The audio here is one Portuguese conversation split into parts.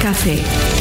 Café.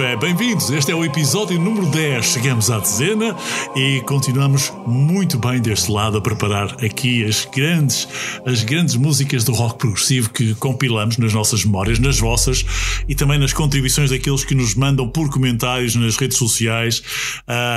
fé. Bem-vindos, este é o episódio número 10. Chegamos à dezena e continuamos muito bem deste lado a preparar aqui as grandes, as grandes músicas do rock progressivo que compilamos nas nossas memórias, nas vossas e também nas contribuições daqueles que nos mandam por comentários nas redes sociais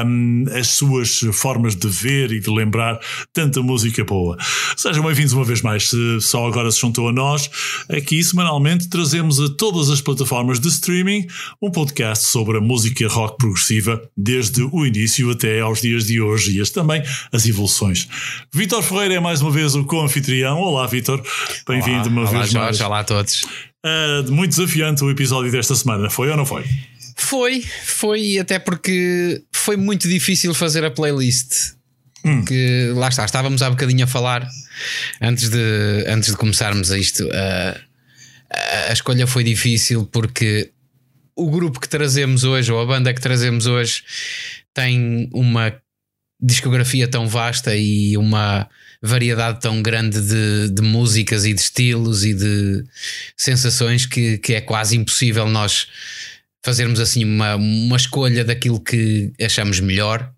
um, as suas formas de ver e de lembrar tanta música boa. Sejam bem-vindos uma vez mais. Se só agora se juntou a nós, aqui semanalmente trazemos a todas as plataformas de streaming um podcast sobre a música rock progressiva desde o início até aos dias de hoje e as também as evoluções. Vítor Ferreira é mais uma vez o co-anfitrião. Olá, Vítor. Bem-vindo uma olá, vez Jorge, mais. Olá a todos. Uh, muito desafiante o episódio desta semana, foi ou não foi? Foi, foi, até porque foi muito difícil fazer a playlist. Hum. Que lá está, estávamos há bocadinho a falar antes de, antes de começarmos a isto. Uh, a escolha foi difícil porque o grupo que trazemos hoje, ou a banda que trazemos hoje, tem uma discografia tão vasta e uma variedade tão grande de, de músicas e de estilos e de sensações que, que é quase impossível nós fazermos assim uma, uma escolha daquilo que achamos melhor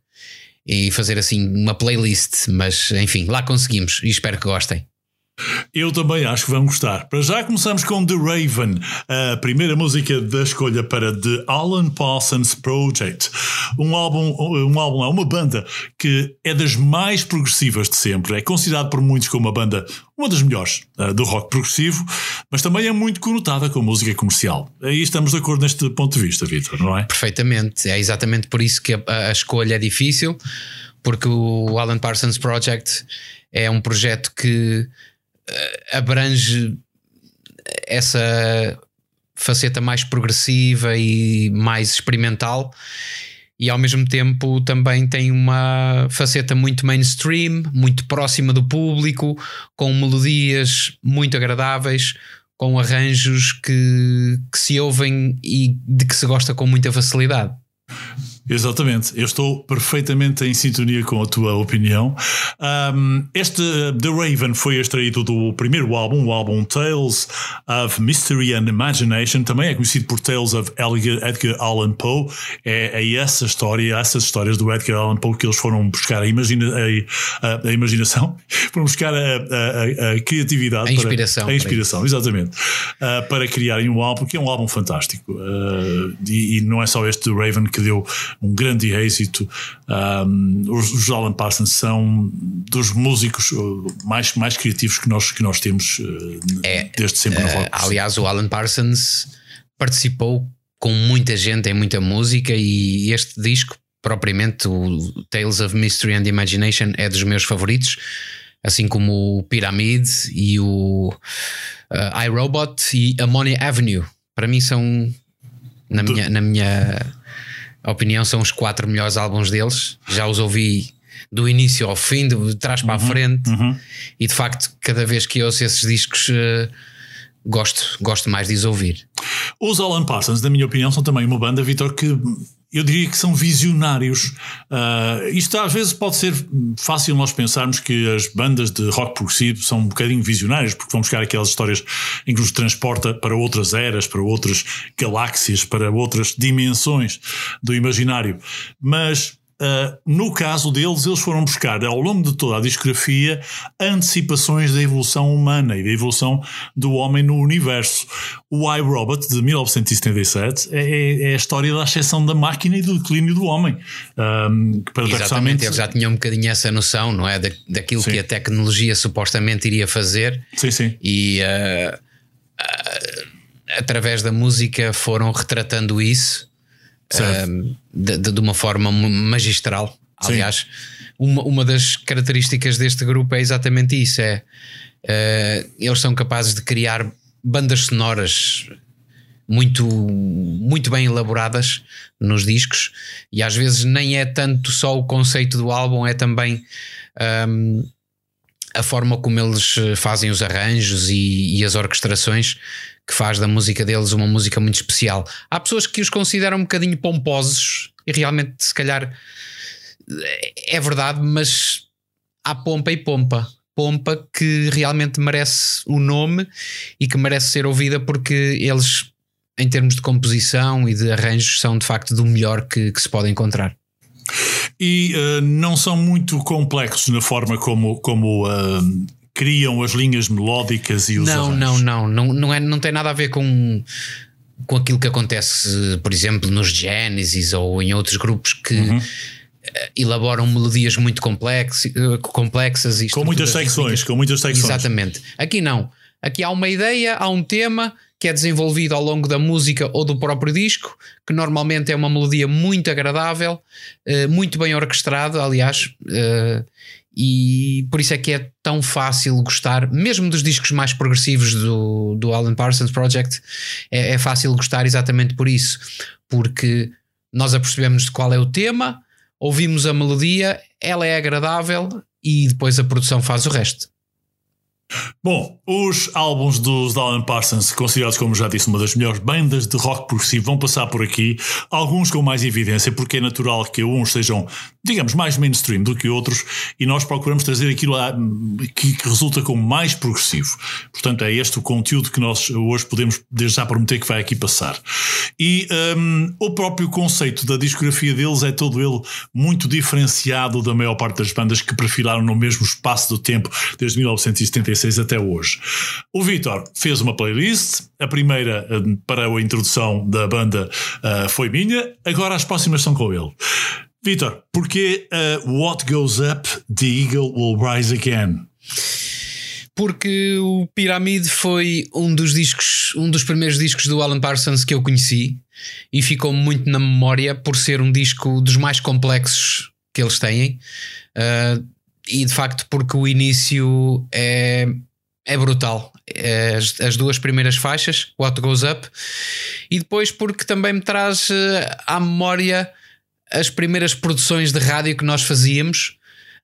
e fazer assim uma playlist, mas enfim, lá conseguimos e espero que gostem. Eu também acho que vão gostar. Para já começamos com The Raven, a primeira música da escolha para The Alan Parsons Project. Um álbum, um álbum, é uma banda que é das mais progressivas de sempre. É considerado por muitos como uma banda, uma das melhores uh, do rock progressivo, mas também é muito conotada com música comercial. Aí estamos de acordo neste ponto de vista, Vitor, não é? Perfeitamente. É exatamente por isso que a, a escolha é difícil, porque o Alan Parsons Project é um projeto que abrange essa faceta mais progressiva e mais experimental e ao mesmo tempo também tem uma faceta muito mainstream, muito próxima do público, com melodias muito agradáveis, com arranjos que, que se ouvem e de que se gosta com muita facilidade. Exatamente, eu estou perfeitamente em sintonia com a tua opinião. Um, este The Raven foi extraído do primeiro álbum, o álbum Tales of Mystery and Imagination, também é conhecido por Tales of Edgar Allan Poe. É, é essa história, essas histórias do Edgar Allan Poe que eles foram buscar a, imagina, a, a, imaginação, foram buscar a, a criatividade, a inspiração, para, a inspiração, exatamente, uh, para criarem um álbum que é um álbum fantástico. Uh, e, e não é só este The Raven que deu um grande êxito. Um, os, os, Alan Parsons são dos músicos uh, mais, mais criativos que nós, que nós temos uh, é, desde sempre no uh, rock. Aliás, o Alan Parsons participou com muita gente em muita música e este disco, propriamente o Tales of Mystery and Imagination, é dos meus favoritos. Assim como o Pyramid e o uh, iRobot e a Money Avenue. Para mim são, na minha, na minha a opinião são os quatro melhores álbuns deles. Já os ouvi do início ao fim, de trás para uhum, a frente, uhum. e de facto, cada vez que ouço esses discos, uh, gosto, gosto mais de os ouvir. Os Alan Parsons, na minha opinião, são também uma banda, Vitor, que eu diria que são visionários. Uh, isto às vezes pode ser fácil nós pensarmos que as bandas de rock progressivo são um bocadinho visionárias, porque vão buscar aquelas histórias em que nos transporta para outras eras, para outras galáxias, para outras dimensões do imaginário. Mas Uh, no caso deles, eles foram buscar ao longo de toda a discografia antecipações da evolução humana e da evolução do homem no universo. O iRobot de 1977 é, é, é a história da ascensão da máquina e do declínio do homem. Um, Exatamente, eles já tinham um bocadinho essa noção, não é? Da, daquilo sim. que a tecnologia supostamente iria fazer. Sim, sim. E uh, uh, através da música foram retratando isso de, de, uma forma magistral. Aliás, uma, uma das características deste grupo é exatamente isso: é uh, eles são capazes de criar bandas sonoras muito, muito bem elaboradas nos discos, e às vezes nem é tanto só o conceito do álbum, é também um, a forma como eles fazem os arranjos e, e as orquestrações que faz da música deles uma música muito especial. Há pessoas que os consideram um bocadinho pomposos e realmente, se calhar, é verdade, mas há pompa e pompa. Pompa que realmente merece o nome e que merece ser ouvida porque eles, em termos de composição e de arranjos, são de facto do melhor que, que se pode encontrar e uh, não são muito complexos na forma como, como uh, criam as linhas melódicas e os não, arranjos. Não, não, não, não, é, não tem nada a ver com, com aquilo que acontece, por exemplo, nos Genesis ou em outros grupos que uhum. Eh, elaboram melodias muito complexas, complexas e com muitas secções, com muitas secções. Exatamente. Aqui não. Aqui há uma ideia, há um tema que é desenvolvido ao longo da música ou do próprio disco, que normalmente é uma melodia muito agradável, eh, muito bem orquestrada, aliás, eh, e por isso é que é tão fácil gostar, mesmo dos discos mais progressivos do, do Alan Parsons Project, é, é fácil gostar exatamente por isso, porque nós apercebemos de qual é o tema, ouvimos a melodia, ela é agradável e depois a produção faz o resto. Bom, os álbuns dos Alan Parsons, considerados como já disse uma das melhores bandas de rock progressivo, vão passar por aqui, alguns com mais evidência, porque é natural que uns sejam, digamos, mais mainstream do que outros, e nós procuramos trazer aquilo que, resulta como mais progressivo. Portanto, é este o conteúdo que nós hoje podemos desde já prometer que vai aqui passar. E um, o próprio conceito da discografia deles é todo ele muito diferenciado da maior parte das bandas que perfilaram no mesmo espaço do tempo, desde 1976 até hoje. O Vitor fez uma playlist, a primeira hum, para a introdução da banda uh, foi minha, agora as próximas são com ele. Vitor, porquê uh, What Goes Up, The Eagle Will Rise Again? Porque o Pyramid foi um dos discos, um dos primeiros discos do Alan Parsons que eu conheci e ficou muito na memória por ser um disco dos mais complexos que eles têm. Uh, e de facto, porque o início é é brutal. É as, as, duas primeiras faixas, What Goes Up, e depois porque também me traz eh, à memória as primeiras produções de rádio que nós fazíamos.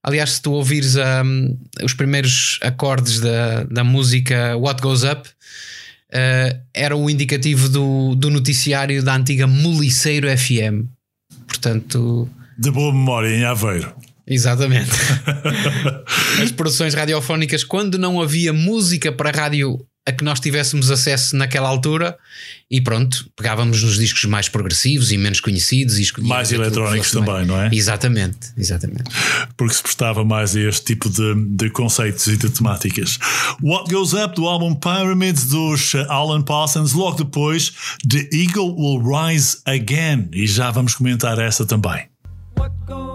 Aliás, se tu ouvires um, os primeiros acordes da, da música What Goes Up, uh, era o indicativo do, do noticiário da antiga Moliceiro FM. Portanto. De boa memória em Aveiro. Exatamente. As produções radiofónicas, quando não havia música para rádio a que nós tivéssemos acesso naquela altura, e pronto, pegávamos nos discos mais progressivos e menos conhecidos e mais eletrónicos também, não é? Exatamente, exatamente. Porque se prestava mais a este tipo de, de conceitos e de temáticas. What Goes Up do álbum Pyramids dos Alan Parsons, logo depois The Eagle Will Rise Again, e já vamos comentar essa também. What goes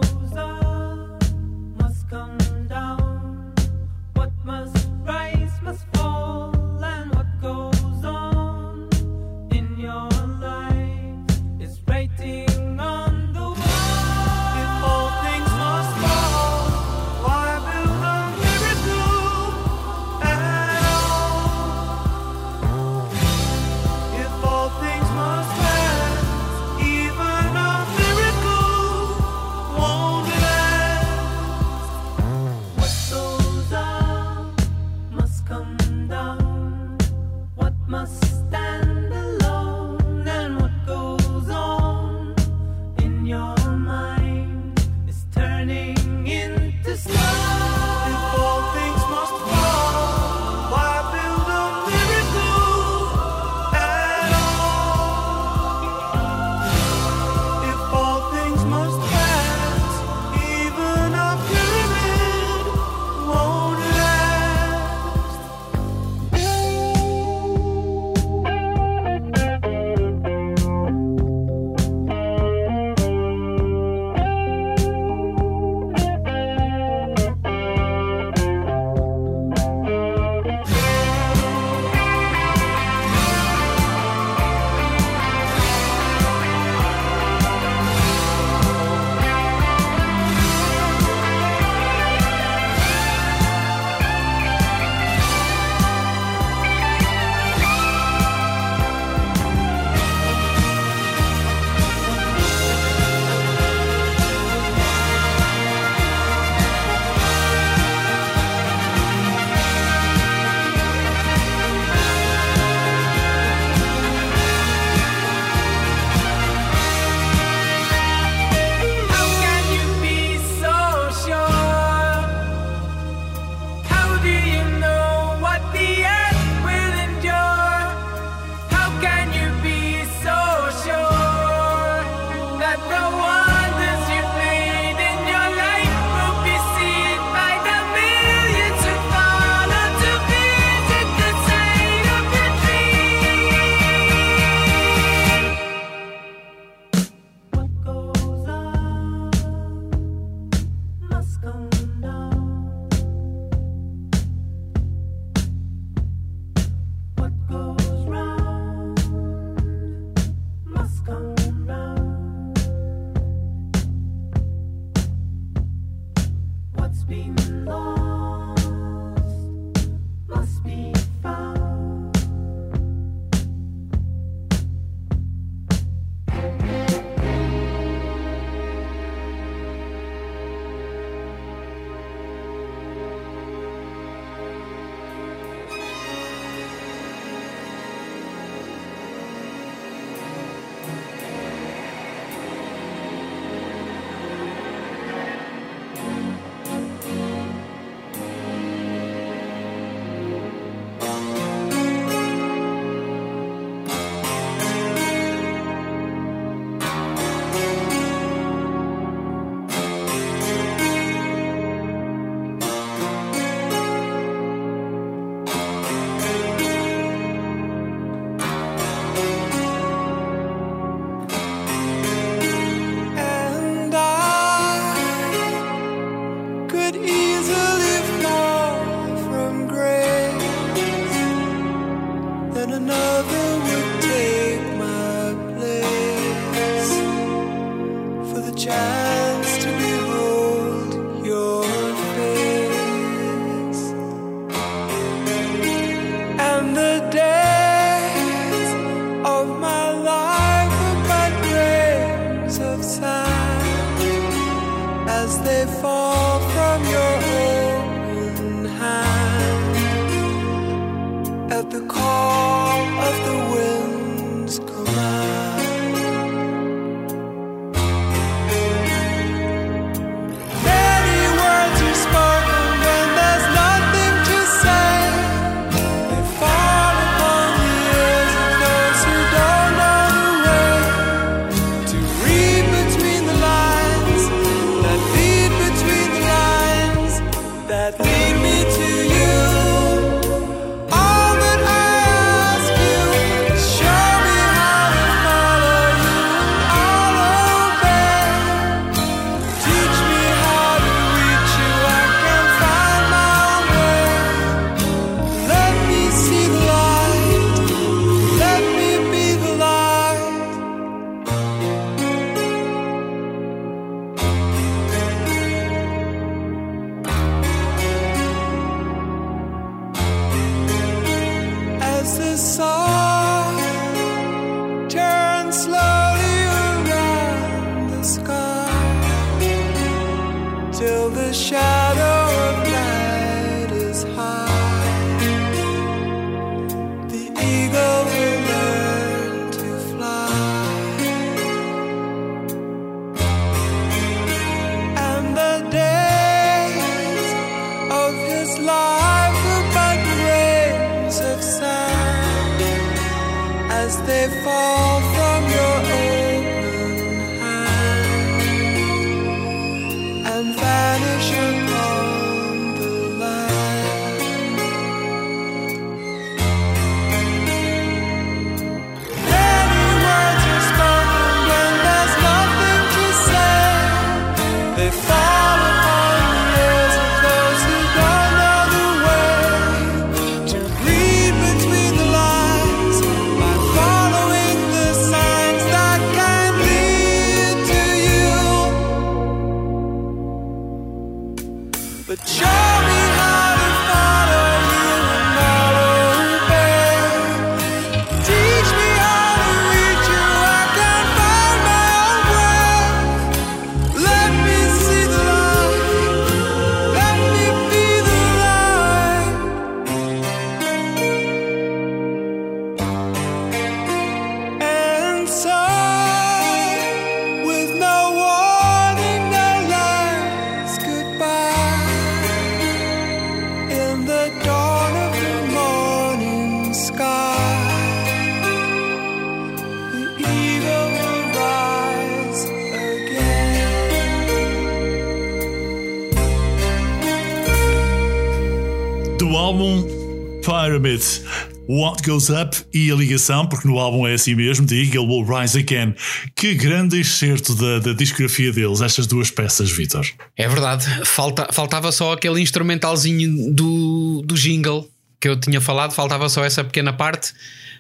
What Goes Up e a ligação, porque no álbum é assim mesmo, de Eagle Will Rise Again. Que grande excerto da, da discografia deles, estas duas peças, Vitor. É verdade, Falta, faltava só aquele instrumentalzinho do, do jingle que eu tinha falado, faltava só essa pequena parte,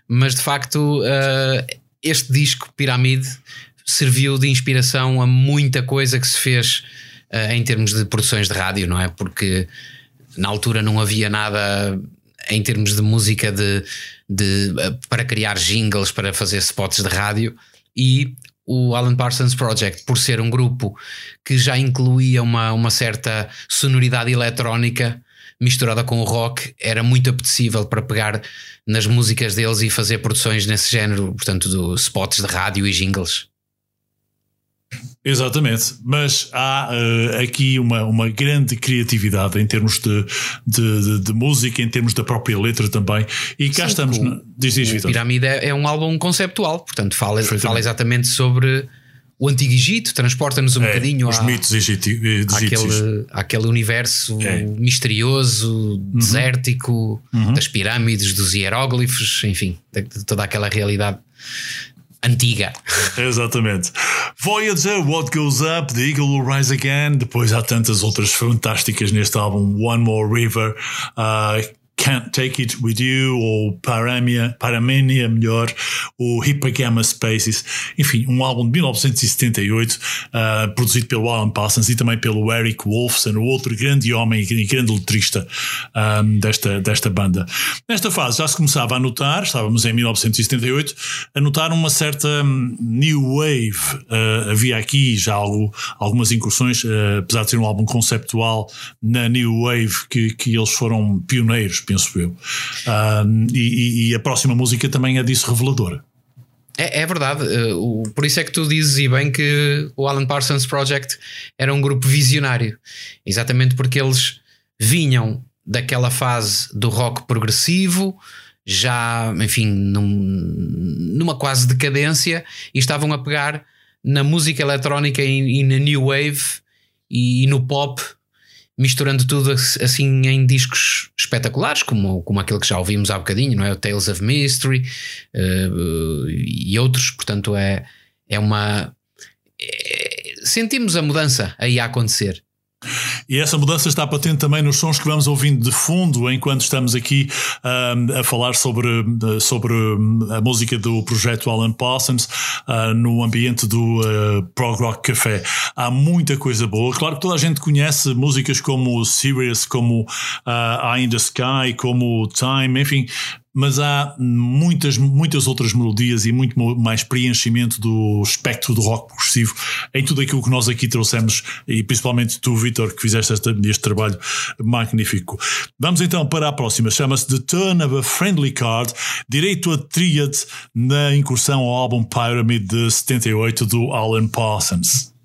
mas de facto uh, este disco, Piramide, serviu de inspiração a muita coisa que se fez uh, em termos de produções de rádio, não é? Porque na altura não havia nada em termos de música de, de, eh, para criar jingles, para fazer spots de rádio e o Alan Parsons Project, por ser um grupo que já incluía uma, uma certa sonoridade eletrónica misturada com o rock, era muito apetecível para pegar nas músicas deles e fazer produções nesse género, portanto, de spots de rádio e jingles. Exatamente, mas há uh, aqui uma, uma grande criatividade em termos de, de, de, de, música, em termos da própria letra também. E cá Sim, estamos. O, na... diz, diz, o Pirâmide é, é um álbum conceptual, portanto, fala, fala exatamente sobre o Antigo Egito, transporta-nos um é, bocadinho os à, mitos egípcios. Àquele, àquele universo é. misterioso, uhum. desértico, uhum. das pirâmides, dos hieróglifos, enfim, de, de toda aquela realidade antiga. Exatamente. Voyager, What Goes Up, The Eagle Will Rise Again. Depois há tantas outras fantásticas neste álbum, One More River. Uh, Can't Take It With You, ou Paramia, Paramania, melhor, o Hippogama Spaces, enfim, um álbum de 1978, uh, produzido pelo Alan Parsons e também pelo Eric Wolfson, o outro grande homem e grande letrista um, desta, desta banda. Nesta fase já se começava a notar, estávamos em 1978, a notar uma certa hum, new wave. Uh, havia aqui já algo, algumas incursões, uh, apesar de ser um álbum conceptual na new wave que, que eles foram pioneiros, penso eu. Uh, e, e, a próxima música também é disso reveladora. É, é verdade, uh, por isso é que tu dizes e bem que o Alan Parsons Project era um grupo visionário, exatamente porque eles vinham daquela fase do rock progressivo, já, enfim, num, numa quase decadência, e estavam a pegar na música eletrónica e, e na new wave e, e, no pop, misturando tudo assim em discos espetaculares, como, como aquele que já ouvimos há bocadinho, não é? O Tales of Mystery uh, e outros. Portanto, é, é uma. É, sentimos a mudança aí a acontecer. E essa mudança está patente também nos sons que vamos ouvindo de fundo enquanto estamos aqui a falar sobre, sobre a música do projeto Alan Parsons uh, no ambiente do uh, Prog Rock Café. Há muita coisa boa. Claro que toda a gente conhece músicas como Serious, como Eye in the Sky, como Time, enfim, mas há muitas, muitas outras melodias e muito mais preenchimento do espectro do rock progressivo em tudo aquilo que nós aqui trouxemos e principalmente tu, Vitor, que fizeste este, este trabalho magnífico. Vamos então para a próxima, chama-se The Turn of a Friendly Card, direito a tríade na incursão ao álbum Pyramid de 78 do Alan Parsons.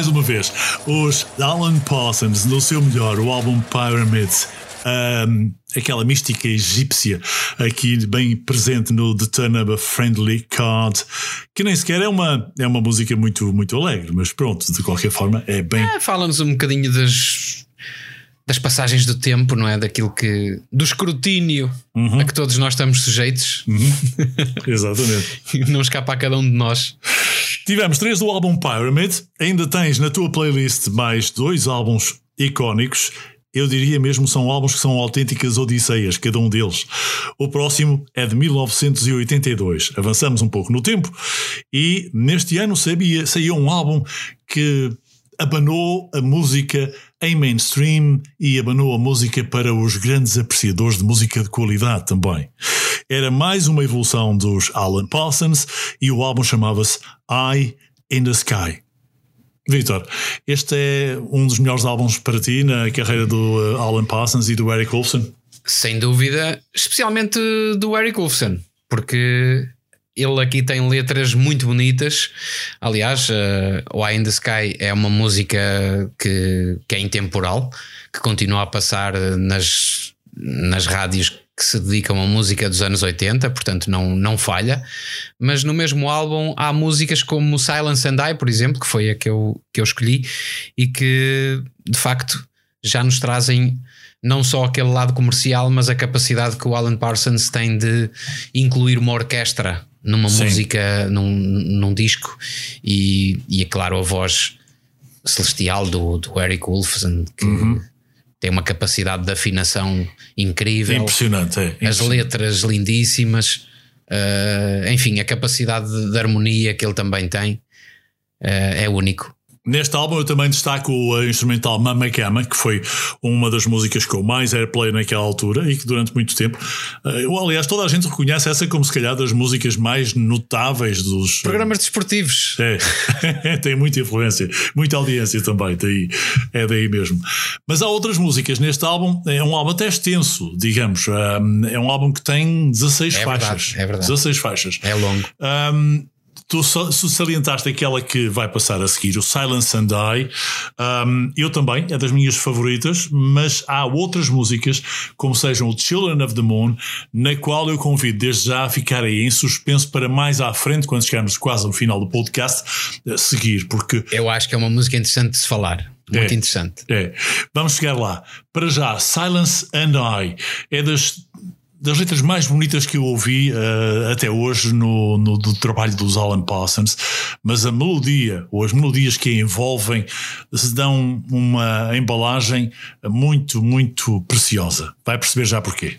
Mais uma vez, os Alan Parsons no seu melhor, o álbum Pyramids. Um, aquela mística egípcia aqui bem presente no The Turn of a Friendly Card, que nem sequer é uma, é uma música muito, muito alegre, mas pronto, de qualquer forma é bem. É, Fala-nos um bocadinho das das passagens do tempo, não é? Daquilo que. do escrutínio uhum. a que todos nós estamos sujeitos. Uhum. Exatamente. não escapa a cada um de nós. Tivemos três do álbum Pyramid. Ainda tens na tua playlist mais dois álbuns icónicos. Eu diria mesmo são álbuns que são autênticas odisseias, cada um deles. O próximo é de 1982. Avançamos um pouco no tempo e neste ano sabia, saiu um álbum que abanou a música em mainstream e abanou a música para os grandes apreciadores de música de qualidade também. Era mais uma evolução dos Alan Parsons e o álbum chamava-se Eye in the Sky. Victor, este é um dos melhores álbuns para ti na carreira do uh, Alan Parsons e do Eric Wolfson? Sem dúvida, especialmente do Eric Wolfson, porque ele aqui tem letras muito bonitas. Aliás, uh, o Eye in the Sky é uma música que, que é intemporal, que continua a passar nas, nas rádios que se dedicam a música dos anos 80, portanto não, não falha. Mas no mesmo álbum há músicas como Silence and I, por exemplo, que foi a que eu, que eu escolhi, e que de facto já nos trazem não só aquele lado comercial, mas a capacidade que o Alan Parsons tem de incluir uma orquestra numa Sim. música, num, num disco, e, e é claro a voz celestial do, do Eric Wolfson, que uhum. tem uma capacidade de afinação incrível. Impressionante, é. As letras lindíssimas, uh, enfim, a capacidade de, de, harmonia que ele também tem uh, é único. Neste álbum eu também destaco o instrumental Mama Cama, que foi uma das músicas com mais airplay naquela altura e que durante muito tempo, eh, eu, aliás, toda a gente reconhece essa como se calhar das músicas mais notáveis dos programas desportivos. É, tem muita influência, muita audiência também, daí, é daí mesmo. Mas há outras músicas neste álbum, é um álbum até extenso, digamos. É um álbum que tem 16 é faixas. Verdade, é verdade. 16 faixas. É longo. Um, tu salientaste aquela que vai passar a seguir, o Silence and I. Um, eu também, é das minhas favoritas, mas há outras músicas, como sejam o Children of the Moon, na qual eu convido desde já a ficar aí em suspenso para mais à frente, quando chegarmos quase ao final do podcast, a seguir, porque. Eu acho que é uma música interessante de se falar. Muito é, interessante. É. Vamos chegar lá. Para já, Silence and I é das das letras mais bonitas que eu ouvi uh, até hoje no, no do trabalho dos Alan Parsons, mas a melodia ou as melodias que a envolvem se dão uma embalagem muito, muito preciosa. Vai perceber já porquê.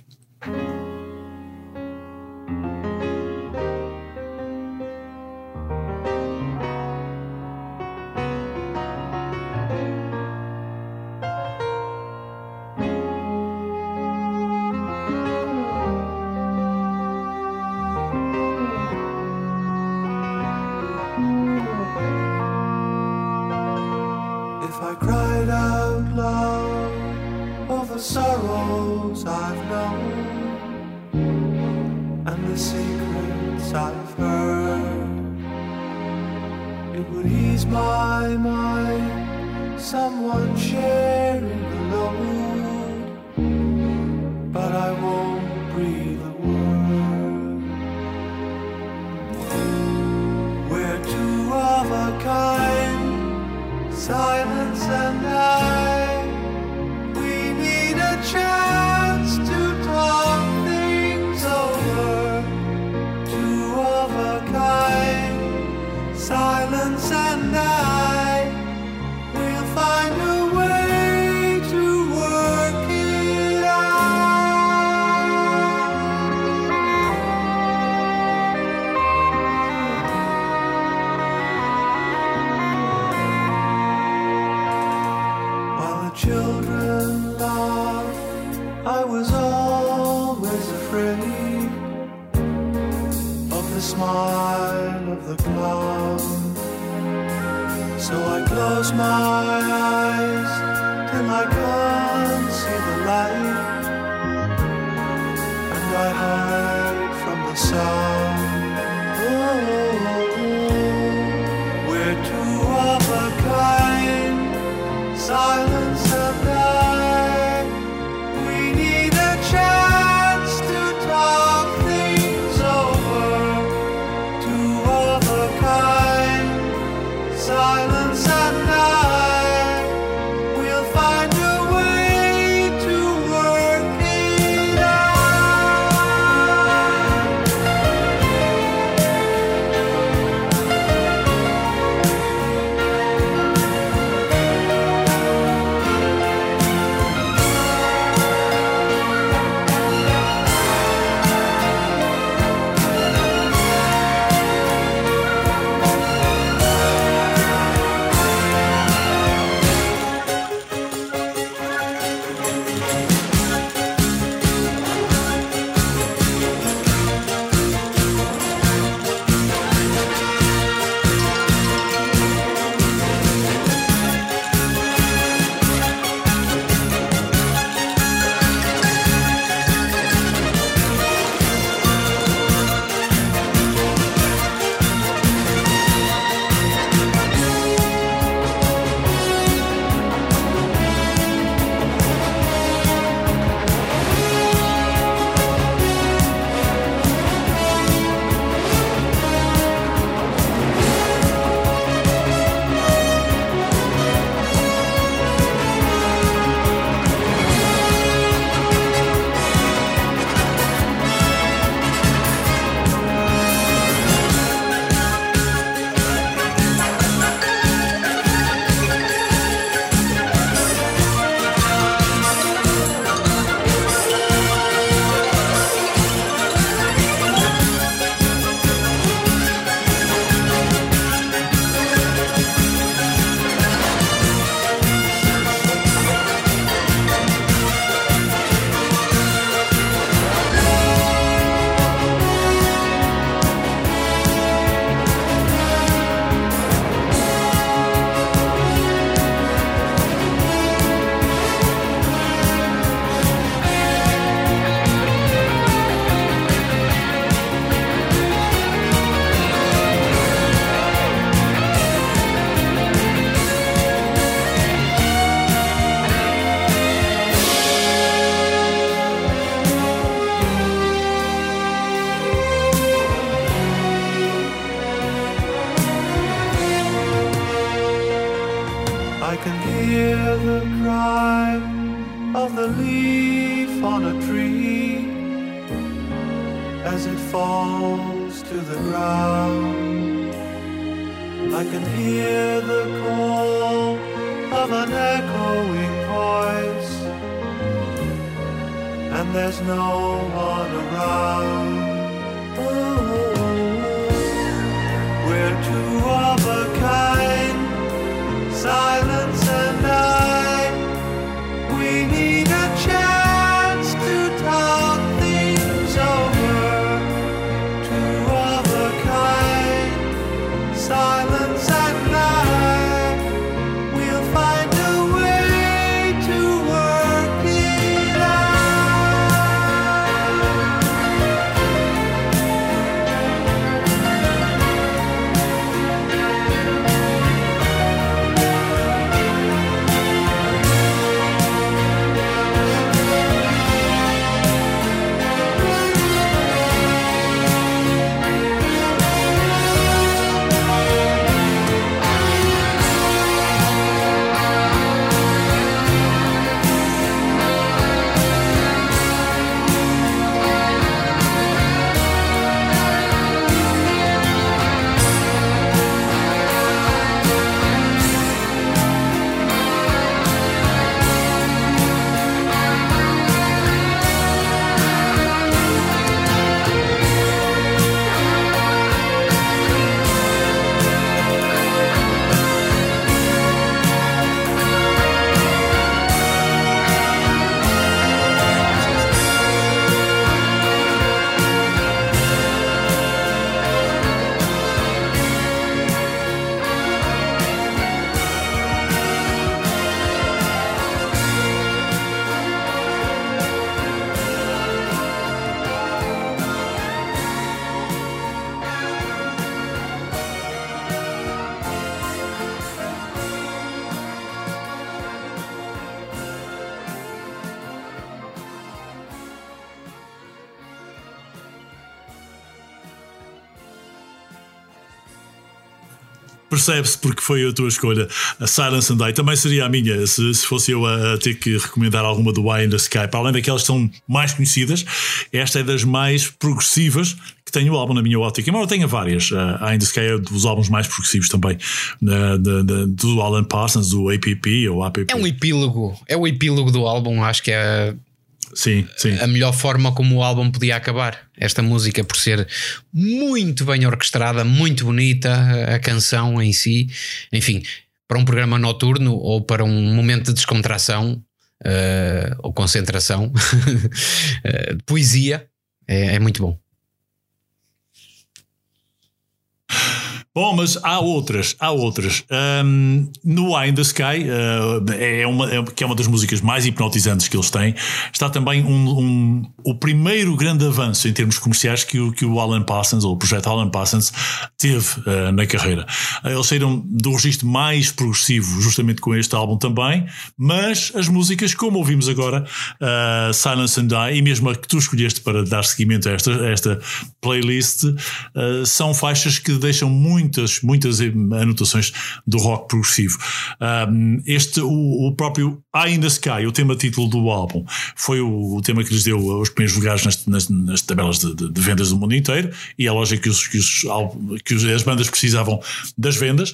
Percebe-se porque foi a tua escolha. A Silence and I também seria a minha, se, se fosse eu a, a ter que recomendar alguma do Why in the Sky. Para além daquelas que são mais conhecidas, esta é das mais progressivas que tem o álbum na minha ótica. Embora tenha várias, a Eye in the Sky é dos álbuns mais progressivos também, da- da- da- do Alan Parsons, do APP ou APP. É um epílogo, é o epílogo do álbum, acho que é Sim, sim. a melhor forma como o álbum podia acabar. Esta música, por ser muito bem orquestrada, muito bonita, a canção em si, enfim, para um programa noturno ou para um momento de descontração eh, ou concentração, de poesia, é, é muito bom. Bom, mas há outras, há outras. Um, no Eye in the Sky, uh, é uma, é, que é uma das músicas mais hipnotizantes que eles têm, está também um, um- o primeiro grande avanço em termos comerciais que o, que o Alan Parsons, ou o projeto Alan Parsons, teve uh, na carreira. Uh, Eles saíram do registro mais progressivo, justamente com este álbum também, mas as músicas, como ouvimos agora, uh, Silence and Die, e mesmo a que tu escolheste para dar seguimento a esta, a esta playlist, são faixas que deixam muitas, muitas anotações do rock progressivo. Um, este, o, o próprio Eye in the Sky, o tema título do álbum, foi o, o tema que lhes deu os primeiros lugares nas, nas, nas tabelas de, de- de vendas do mundo inteiro, e é lógico que, os, que, os, que os- as bandas precisavam das vendas,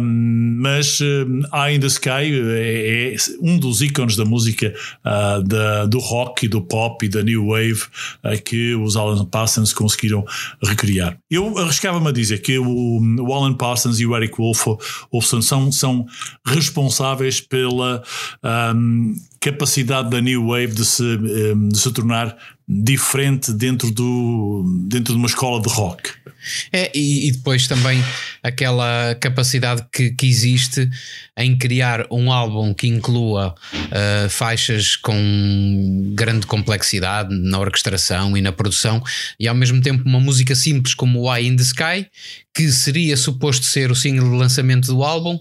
um, mas um, Eye in the Sky é, é um dos ícones da música ah, da, do rock e do pop e da new wave ah, que os Alan Parsons conseguiram recriar. Eu arriscava-me a dizer que o, o Alan Parsons e o Eric Wolf, Wolfson são, são responsáveis pela ahm, capacidade da new wave de se, ahm, de se tornar diferente dentro, do, dentro de uma escola de rock. É, e, e depois também aquela capacidade que, que existe em criar um álbum que inclua ah, faixas com grande complexidade na orquestração e na produção, e ao mesmo tempo uma música simples como o Eye in the Sky, que seria suposto ser o single de lançamento do álbum.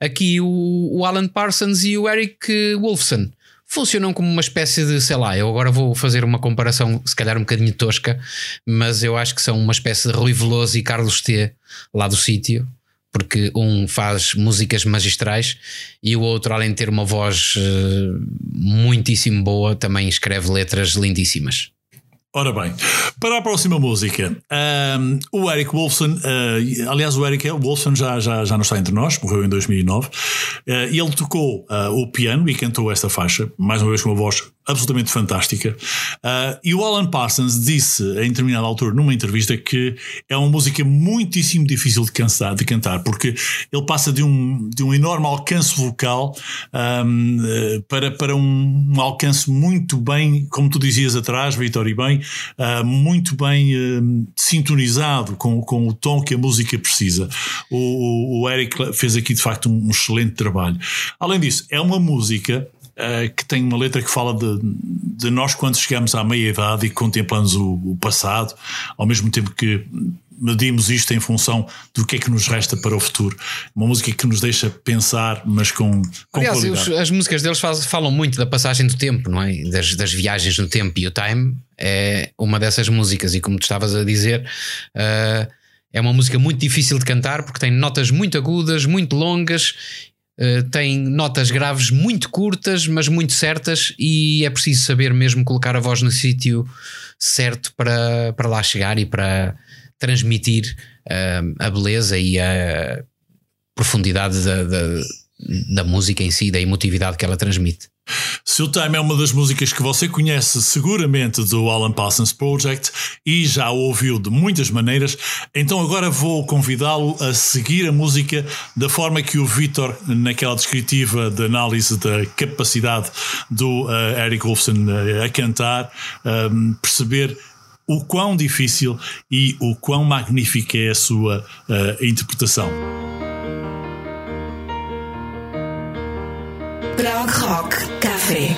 Aqui o, o Alan Parsons e o Eric Wolfson funcionam como uma espécie de, sei lá, eu agora vou fazer uma comparação, se calhar um bocadinho tosca, mas eu acho que são uma espécie de Rui Veloso e Carlos T lá do sítio, porque um faz músicas magistrais e o outro, além de ter uma voz eh, muitíssimo boa, também escreve letras lindíssimas. Ora bem, Para a próxima música, um, o Eric Wolfson, uh, aliás, o Eric Wolfson já, já, já não está entre nós, morreu em 2009, uh, e ele tocou uh, o piano e cantou esta faixa, mais uma vez com uma voz absolutamente fantástica. Uh, e o Alan Parsons disse em determinada altura numa entrevista que é uma música muitíssimo difícil de, cansar, de cantar, porque ele passa de um, de um enorme alcance vocal um, uh, para, para um, um, alcance muito bem, como tu dizias atrás, Vitor, e bem, uh, muito bem sintonizado com, com o tom que a música precisa. O, o Eric fez aqui de facto um, um excelente trabalho. Além disso, é uma música uh, que tem uma letra que fala de, de nós quando chegamos à meia-idade e contemplamos o, o, passado, ao mesmo tempo que medimos isto em função do que é que nos resta para o futuro. Uma música que nos deixa pensar, mas com, com Aliás, qualidade. Os, as músicas deles faz, falam muito da passagem do tempo, não é? Das, das, viagens no tempo e o Time é uma dessas músicas. E como tu estavas a dizer. Uh, é uma música muito difícil de cantar porque tem notas muito agudas, muito longas Uh, tem notas graves muito curtas, mas muito certas, e é preciso saber mesmo colocar a voz no sítio certo para, para lá chegar e para transmitir uh, a beleza e a profundidade da, da, da música em si, da emotividade que ela transmite. Seu Time é uma das músicas que você conhece seguramente do Alan Parsons Project e já ouviu de muitas maneiras, então agora vou convidá-lo a seguir a música da forma que o Vitor, naquela descritiva de análise da capacidade do uh, Eric Wolfson uh, a cantar, um, ehm, perceber o quão difícil e o quão magnífica é a sua uh, interpretação. Rock Café.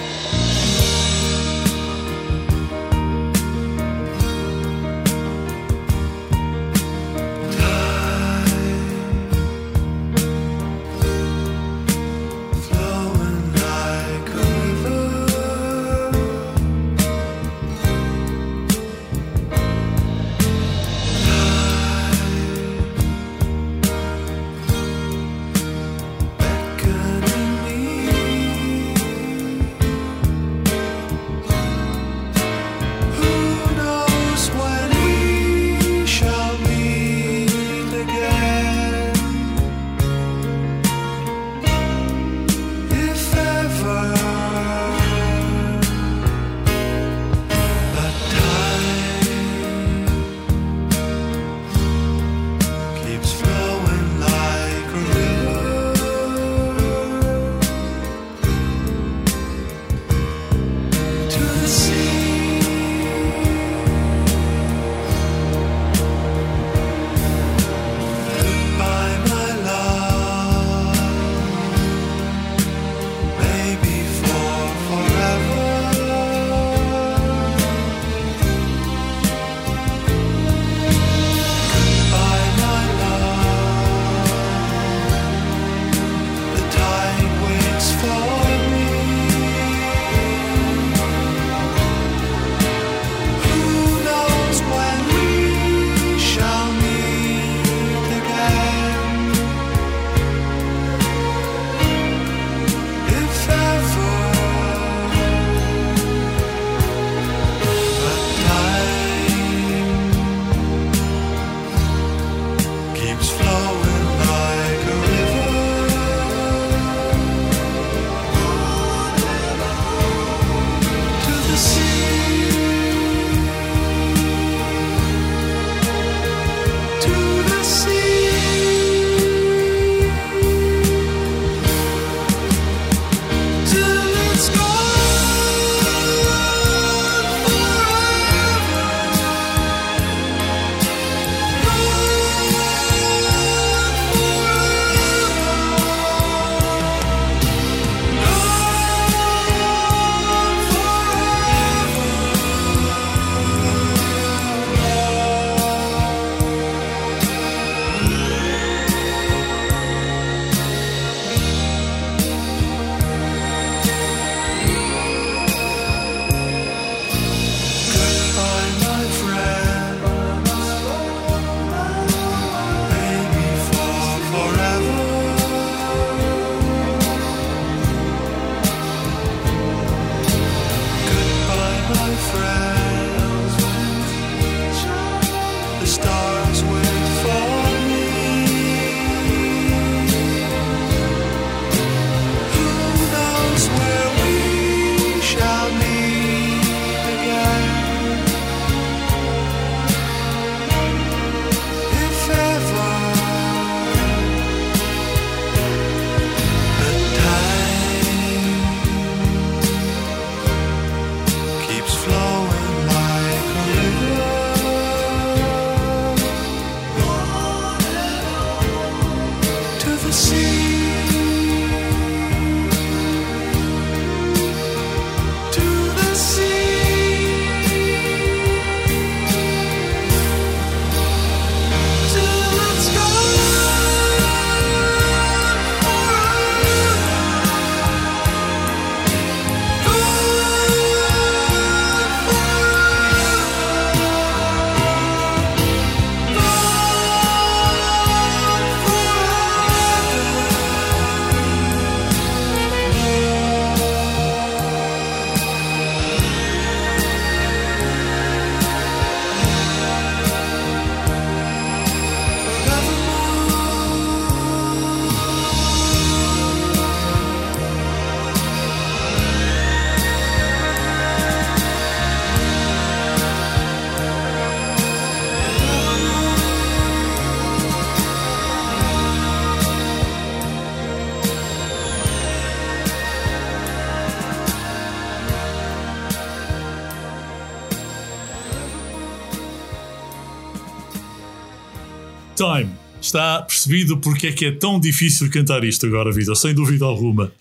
Time. Está percebido porque é que é tão difícil cantar isto agora, Vitor, sem dúvida alguma.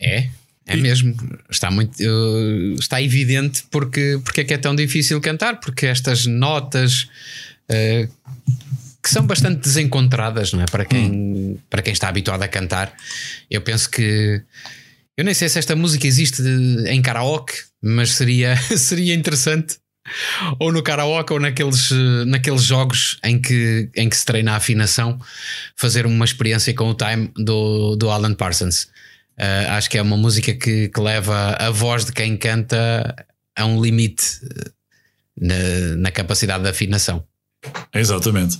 É, é mesmo. Está muito. uh, está evidente porque, porque é que é tão difícil cantar, porque estas notas. uh, que são bastante desencontradas, não é? Para quem, para quem está habituado a cantar. Eu penso que. Eu nem sei se esta música existe em karaoke, mas seria, seria interessante. Ou no karaoke ou naqueles, naqueles jogos em que, em que se treina a afinação, fazer uma experiência com o time do, do Alan Parsons. Uh, acho que é uma música que, que leva a voz de quem canta a um limite eh, na, na capacidade de afinação. Exatamente.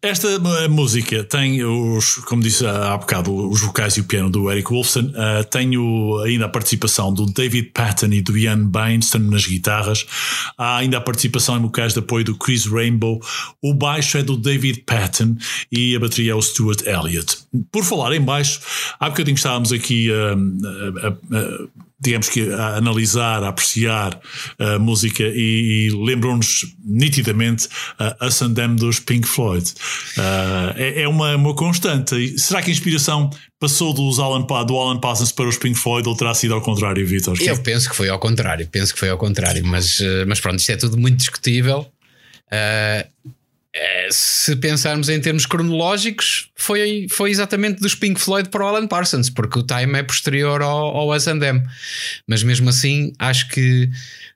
Esta uh, música tem os, como disse há bocado, os vocais e o piano do Eric Wolfson. Uh, tem o, ainda a participação do David Patton e do Ian Bainston nas guitarras. Há ainda a participação em vocais de apoio do Chris Rainbow. O baixo é do David Patton e a bateria é o Stuart Elliott. Por falar em baixo, há bocadinho estávamos aqui a. Uh, digamos que a analisar, a apreciar a música e, e lembram-nos nitidamente a Us and Them dos Pink Floyd. Uh, é, é uma, uma constante. E será que a inspiração passou dos Alan, do Alan Parsons para os Pink Floyd ou terá sido ao contrário, Vitor? Eu penso que foi ao contrário, penso que foi ao contrário, mas, eh, mas pronto, isto é tudo muito discutível. Ah, eh, se pensarmos em termos cronológicos, foi, foi exatamente dos Pink Floyd para o Alan Parsons, porque o time é posterior ao, ao Us and Them. Mas mesmo assim, acho que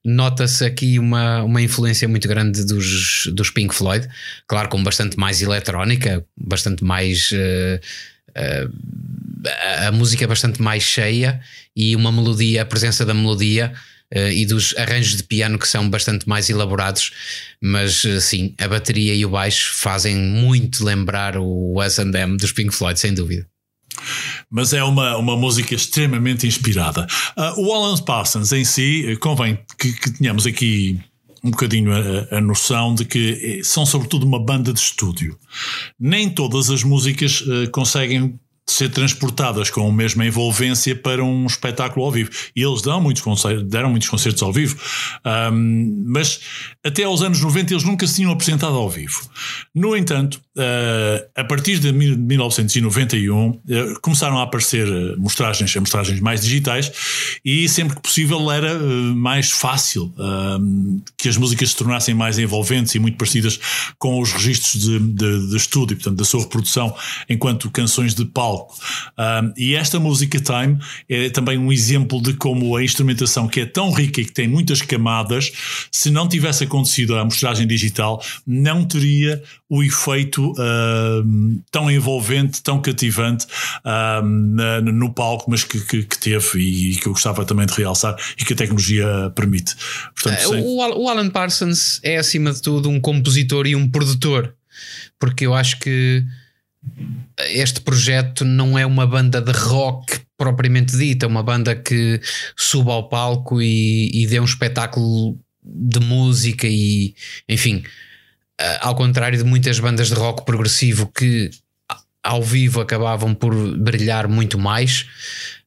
nota-se aqui uma, uma influência muito grande dos, dos Pink Floyd, claro, com bastante mais eletrónica, bastante mais. eh, a- a música é bastante mais cheia e uma melodia, a presença da melodia eh, e dos arranjos de piano que são bastante mais elaborados, mas eh, sim, a bateria e o baixo fazem muito lembrar o Us and Them dos Pink Floyd, sem dúvida. Mas é uma, uma música extremamente inspirada. Ah, o Alan Parsons em si, eh, convém que, que tenhamos aqui um bocadinho a, a noção de que eh, são sobretudo uma banda de estúdio. Nem todas as músicas eh, conseguem ser transportadas com a mesma envolvência para um espetáculo ao vivo. E eles dão muitos concertos, deram muitos concertos ao vivo, ahm, mas até aos anos 90 eles nunca se tinham apresentado ao vivo. No entanto, ah, a partir de mil- 1991 eh, começaram a aparecer eh, mostragens, mostragens mais digitais e sempre que possível era mais fácil que as músicas se tornassem mais envolventes e muito parecidas com os registros de, de, de estúdio, portanto, da sua reprodução enquanto canções de palco. Ahm, e esta música Time é também um exemplo de como a instrumentação, que é tão rica e que tem muitas camadas, se não tivesse acontecido a mostragem digital, não teria o efeito ahm, tão envolvente, tão cativante ahm, na- no palco, mas que, que- que teve e que eu gostava também de realçar e que a tecnologia permite. Portanto, sem- O, Al- o Alan Parsons é, acima de tudo, um compositor e um produtor, porque eu acho que este projeto não é uma banda de rock propriamente dita, é uma banda que suba ao palco e, e dê um espetáculo de música e, enfim, a- ao contrário de muitas bandas de rock progressivo que ao vivo acabavam por brilhar muito mais,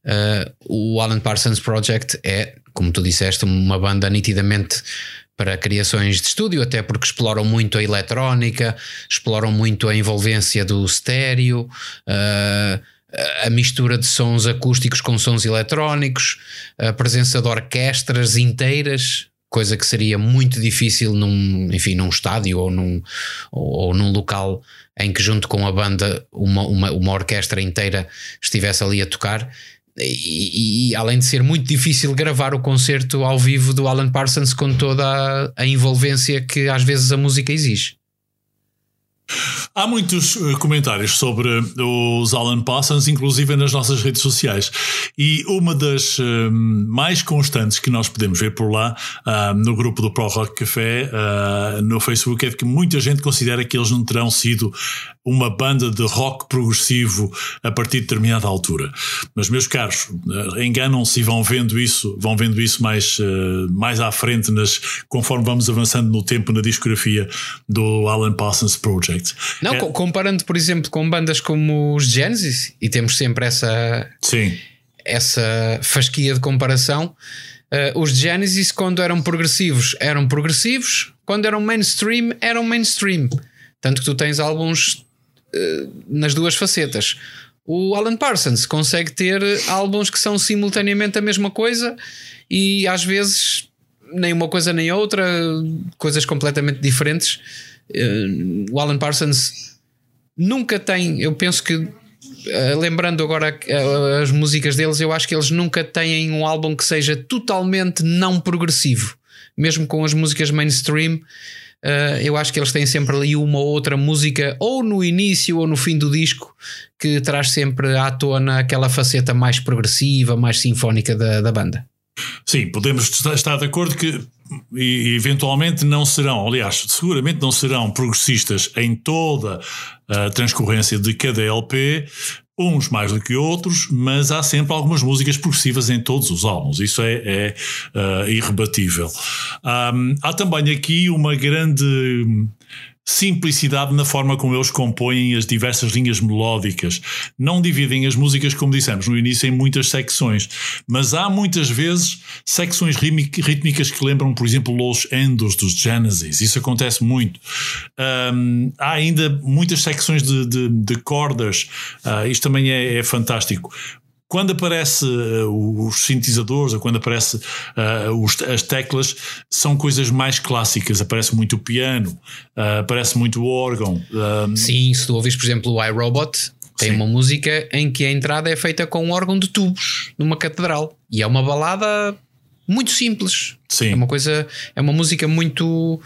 uh, o Alan Parsons Project é, como tu disseste, uma banda nitidamente para criações de estúdio, até porque exploram muito a eletrónica, exploram muito a envolvência do estéreo, uh, a mistura de sons acústicos com sons eletrónicos, a presença de orquestras inteiras, coisa que seria muito difícil num, enfim, num estádio ou num, ou, ou num local em que junto com a banda uma, uma, uma orquestra inteira estivesse ali a tocar. E, e- além de ser muito difícil gravar o concerto ao vivo do Alan Parsons com toda a, a envolvência que às vezes a música exige. Há muitos eh, comentários sobre os Alan Parsons, inclusive nas nossas redes sociais. E uma das eh, mais constantes que nós podemos ver por lá, ah, no grupo do Pro Rock Café, ah, no Facebook, é que muita gente considera que eles não terão sido uma banda de rock progressivo a partir de determinada altura. Mas, meus caros, eh, enganam-se e vão vendo isso, vão vendo isso mais, eh, mais à frente, nas, conforme vamos avançando no tempo na discografia do Alan Parsons Project. Não, É- co- comparando, por exemplo, com bandas como os Genesis, e temos sempre essa, Sim. essa fasquia de comparação. eh, os Genesis, quando eram progressivos, eram progressivos, quando eram mainstream, eram mainstream. Tanto que tu tens álbuns uh, nas duas facetas. O Alan Parsons consegue ter álbuns que são simultaneamente a mesma coisa e às vezes nem uma coisa nem outra, coisas completamente diferentes. Uh, o Alan Parsons nunca tem, eu penso que Uh, lembrando agora as músicas deles, eu acho que eles nunca têm um álbum que seja totalmente não progressivo, mesmo com as músicas mainstream. Uh, eu acho que eles têm sempre ali uma ou outra música, ou no início ou no fim do disco, que traz sempre à tona aquela faceta mais progressiva, mais sinfónica da, da banda. Sim, podemos estar de acordo que eventualmente não serão, aliás, seguramente não serão progressistas em toda a transcorrência de cada LP, uns mais do que outros, mas há sempre algumas músicas progressivas em todos os álbuns, isso é, é uh, irrebatível. Um, há também aqui uma grande simplicidade na forma como eles compõem as diversas linhas melódicas. Não dividem as músicas, como dissemos no início, em muitas secções, mas há muitas vezes secções rítmicas que lembram, por exemplo, Los Endos dos Genesis. Isso acontece muito. Um, há ainda muitas secções de, de, de cordas. Uh, isto também é, é fantástico quando aparece uh, os sintetizadores ou quando aparece uh, os, as teclas são coisas mais clássicas aparece muito o piano uh, aparece muito o órgão sim se tu ouvis por exemplo o iRobot tem sim. uma música em que a entrada é feita com um órgão de tubos numa catedral e é uma balada muito simples sim. é uma coisa é uma música muito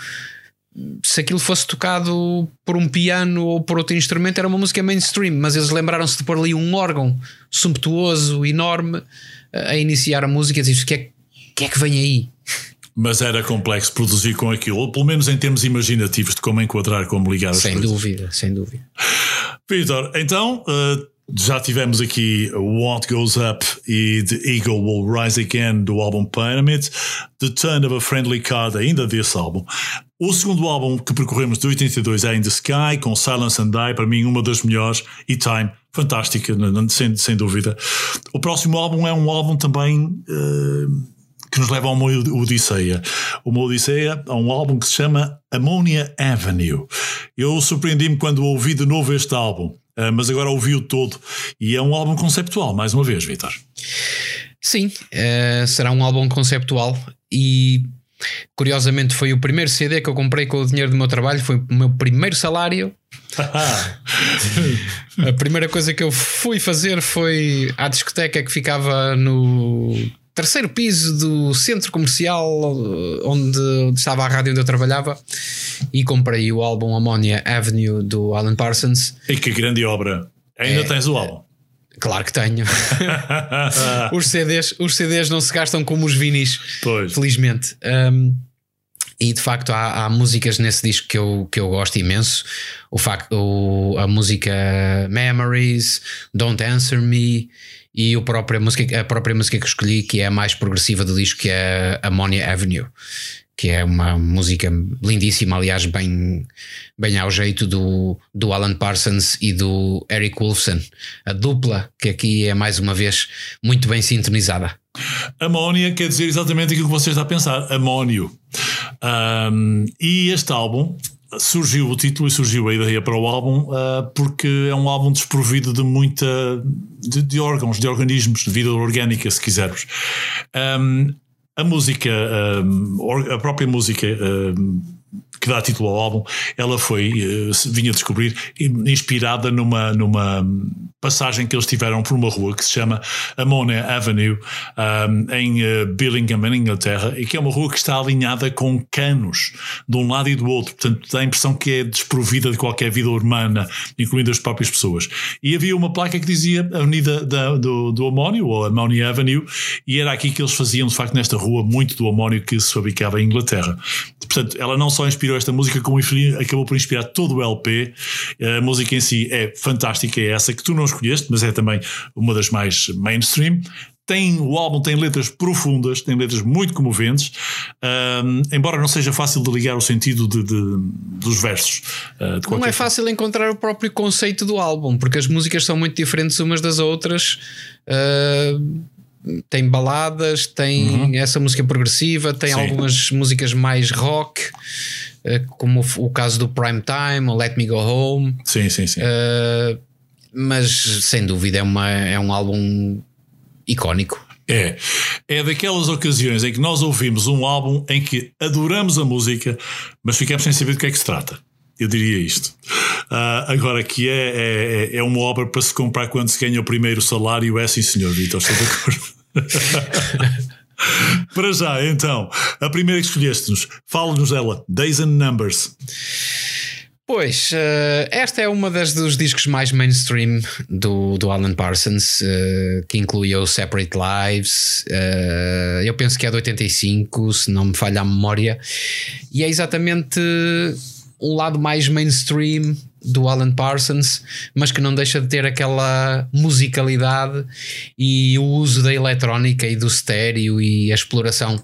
se aquilo fosse tocado por um piano ou por outro instrumento, era uma música mainstream, mas eles lembraram-se de pôr ali um órgão sumptuoso, enorme, a iniciar a música e dizer o que é, que é que vem aí? Mas era complexo produzir com aquilo, pelo menos em termos imaginativos de como enquadrar, como ligar as sem coisas. Sem dúvida, sem dúvida. Vitor, então. Uh, já tivemos aqui What Goes Up e The Eagle Will Rise Again do álbum Pyramid, The Turn of a Friendly Card ainda desse álbum. O segundo álbum que percorremos de 82 é In the Sky, com Silence and Die, para mim uma das melhores, e Time, fantástica, sem, sem dúvida. O próximo álbum é um álbum também uh, que nos leva a uma Odisseia. Uma Odisseia a um álbum que se chama Ammonia Avenue. Eu surpreendi-me quando ouvi de novo este álbum. Uh, mas agora ouvi-o todo e é um álbum conceptual, mais uma vez, Vitor. Sim, uh, será um álbum conceptual e curiosamente foi o primeiro CD que eu comprei com o dinheiro do meu trabalho, foi o meu primeiro salário. a primeira coisa que eu fui fazer foi à discoteca que ficava no terceiro piso do centro comercial onde, onde, estava a rádio onde eu trabalhava e comprei o álbum Ammonia Avenue do Alan Parsons. E que grande obra! Ainda é, tens o álbum? Claro que tenho. os, CDs, os CDs não se gastam como os vinis, pois. felizmente. Um, e de facto há, há, músicas nesse disco que eu, que eu gosto imenso. O facto, o, a música Memories, Don't Answer Me e o própria música, a própria música que escolhi, que é a mais progressiva do disco, que é Ammonia Avenue, que é uma música lindíssima, aliás, bem, bem ao jeito do, do Alan Parsons e do Eric Wolfson, a dupla que aqui é mais uma vez muito bem sintonizada. Amónia quer dizer exatamente aquilo que você está a pensar, amónio. Um, e este álbum surgiu o título e surgiu a ideia para o álbum uh, porque é um álbum desprovido de muita de, de, órgãos, de organismos, de vida orgânica, se quisermos. Um, a música, um, a própria música um, que dá título ao álbum, ela foi, uh, vinha descobrir, inspirada numa, numa passagem que eles tiveram por uma rua que se chama Ammonia Avenue, um, em uh, Billingham, na Inglaterra, e que é uma rua que está alinhada com canos de um lado e do outro. Portanto, dá a impressão que é desprovida de qualquer vida humana, incluindo as próprias pessoas. E havia uma placa que dizia Avenida da, do, do Amónio, ou Ammonia Avenue, e era aqui que eles faziam, de facto, nesta rua, muito do amónio que se fabricava em Inglaterra. Portanto, ela não só inspirou esta música, como acabou por inspirar todo o LP. A música em si é fantástica, é essa que tu não escolheste, mas é também uma das mais mainstream. Tem, o álbum tem letras profundas, tem letras muito comoventes, um, embora não seja fácil de ligar o sentido de, de dos versos. Uh, não é fácil encontrar o próprio conceito do álbum, porque as músicas são muito diferentes umas das outras. Uh, tem baladas, tem uhum. essa música progressiva, tem Sim. algumas músicas mais rock. Uh, como o, caso do Prime Time ou Let Me Go Home. Sim, sim, sim. Uh, mas sem dúvida é, uma, é um álbum icónico. É, é daquelas ocasiões em que nós ouvimos um álbum em que adoramos a música, mas ficamos sem saber do que é que se trata. Eu diria isto. Uh, agora, que é, é, é uma obra para se comprar quando se ganha o primeiro salário, é sim, senhor Vitor, estou de acordo. para já, então, a primeira que escolheste-nos, fala-nos dela, Days and Numbers. Pois, uh, esta é uma das dos discos mais mainstream do, do Alan Parsons, uh, que inclui o Separate Lives. Uh, eu penso que é de 85, se não me falha a memória, e é exatamente um lado mais mainstream do Alan Parsons, mas que não deixa de ter aquela musicalidade e o uso da eletrónica e do estéreo e a exploração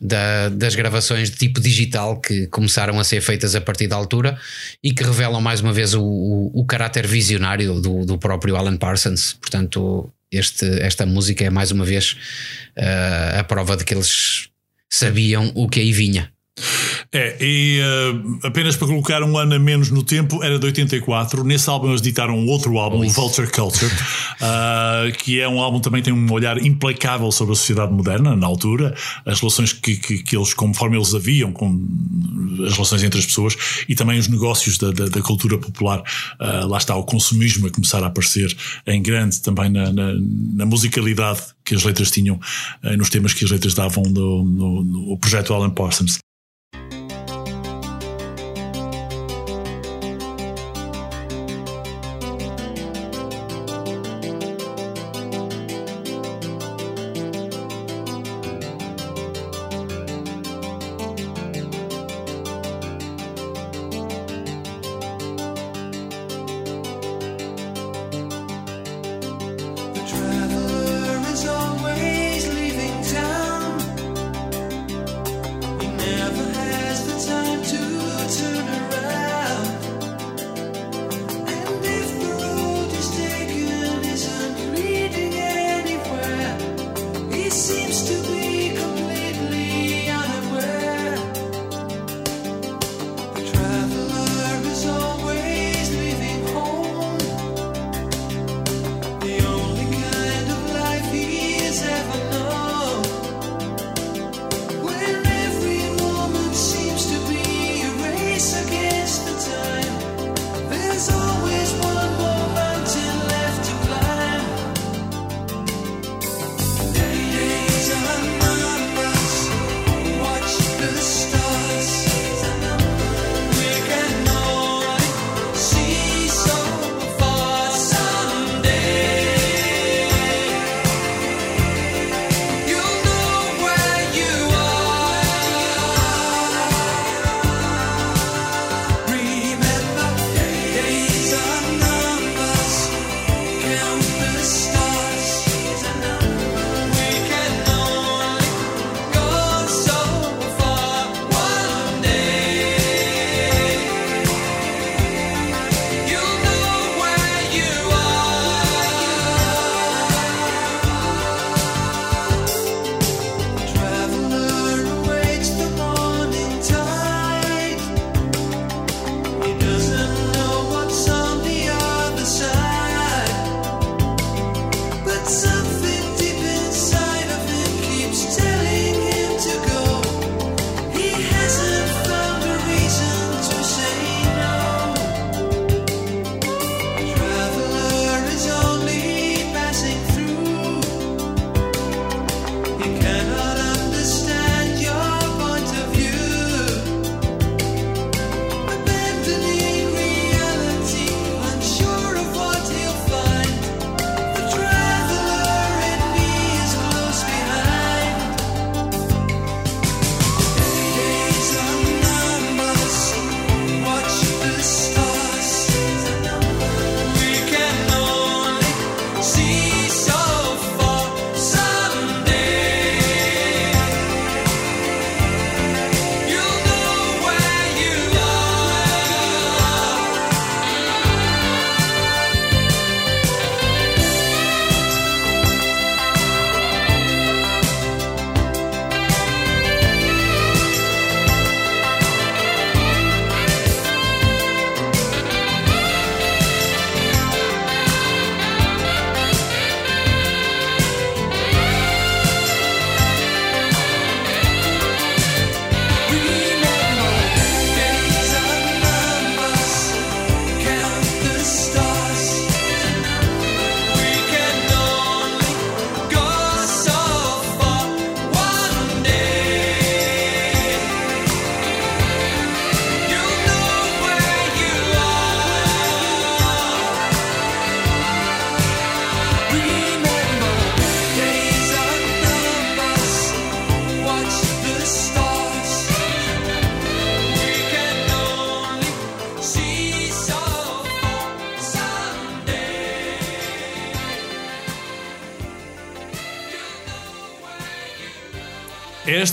da, das gravações de tipo digital que começaram a ser feitas a partir da altura e que revelam mais uma vez o, o, o caráter visionário do, do, próprio Alan Parsons. Portanto, este, esta música é mais uma vez uh, a prova de que eles sabiam o que aí vinha. É, e uh, apenas para colocar um ano a menos no tempo, era de 84. Nesse álbum eles editaram outro álbum, o Vulture Culture, uh, que é um álbum também tem um olhar implacável sobre a sociedade moderna, na altura, as relações que, que, que eles, conforme eles haviam, com as relações entre as pessoas e também os negócios da, da, da cultura popular. Uh, lá está o consumismo a começar a aparecer em grande também na, na, na musicalidade que as letras tinham, nos temas que as letras davam no, no, no projeto Alan Parsons.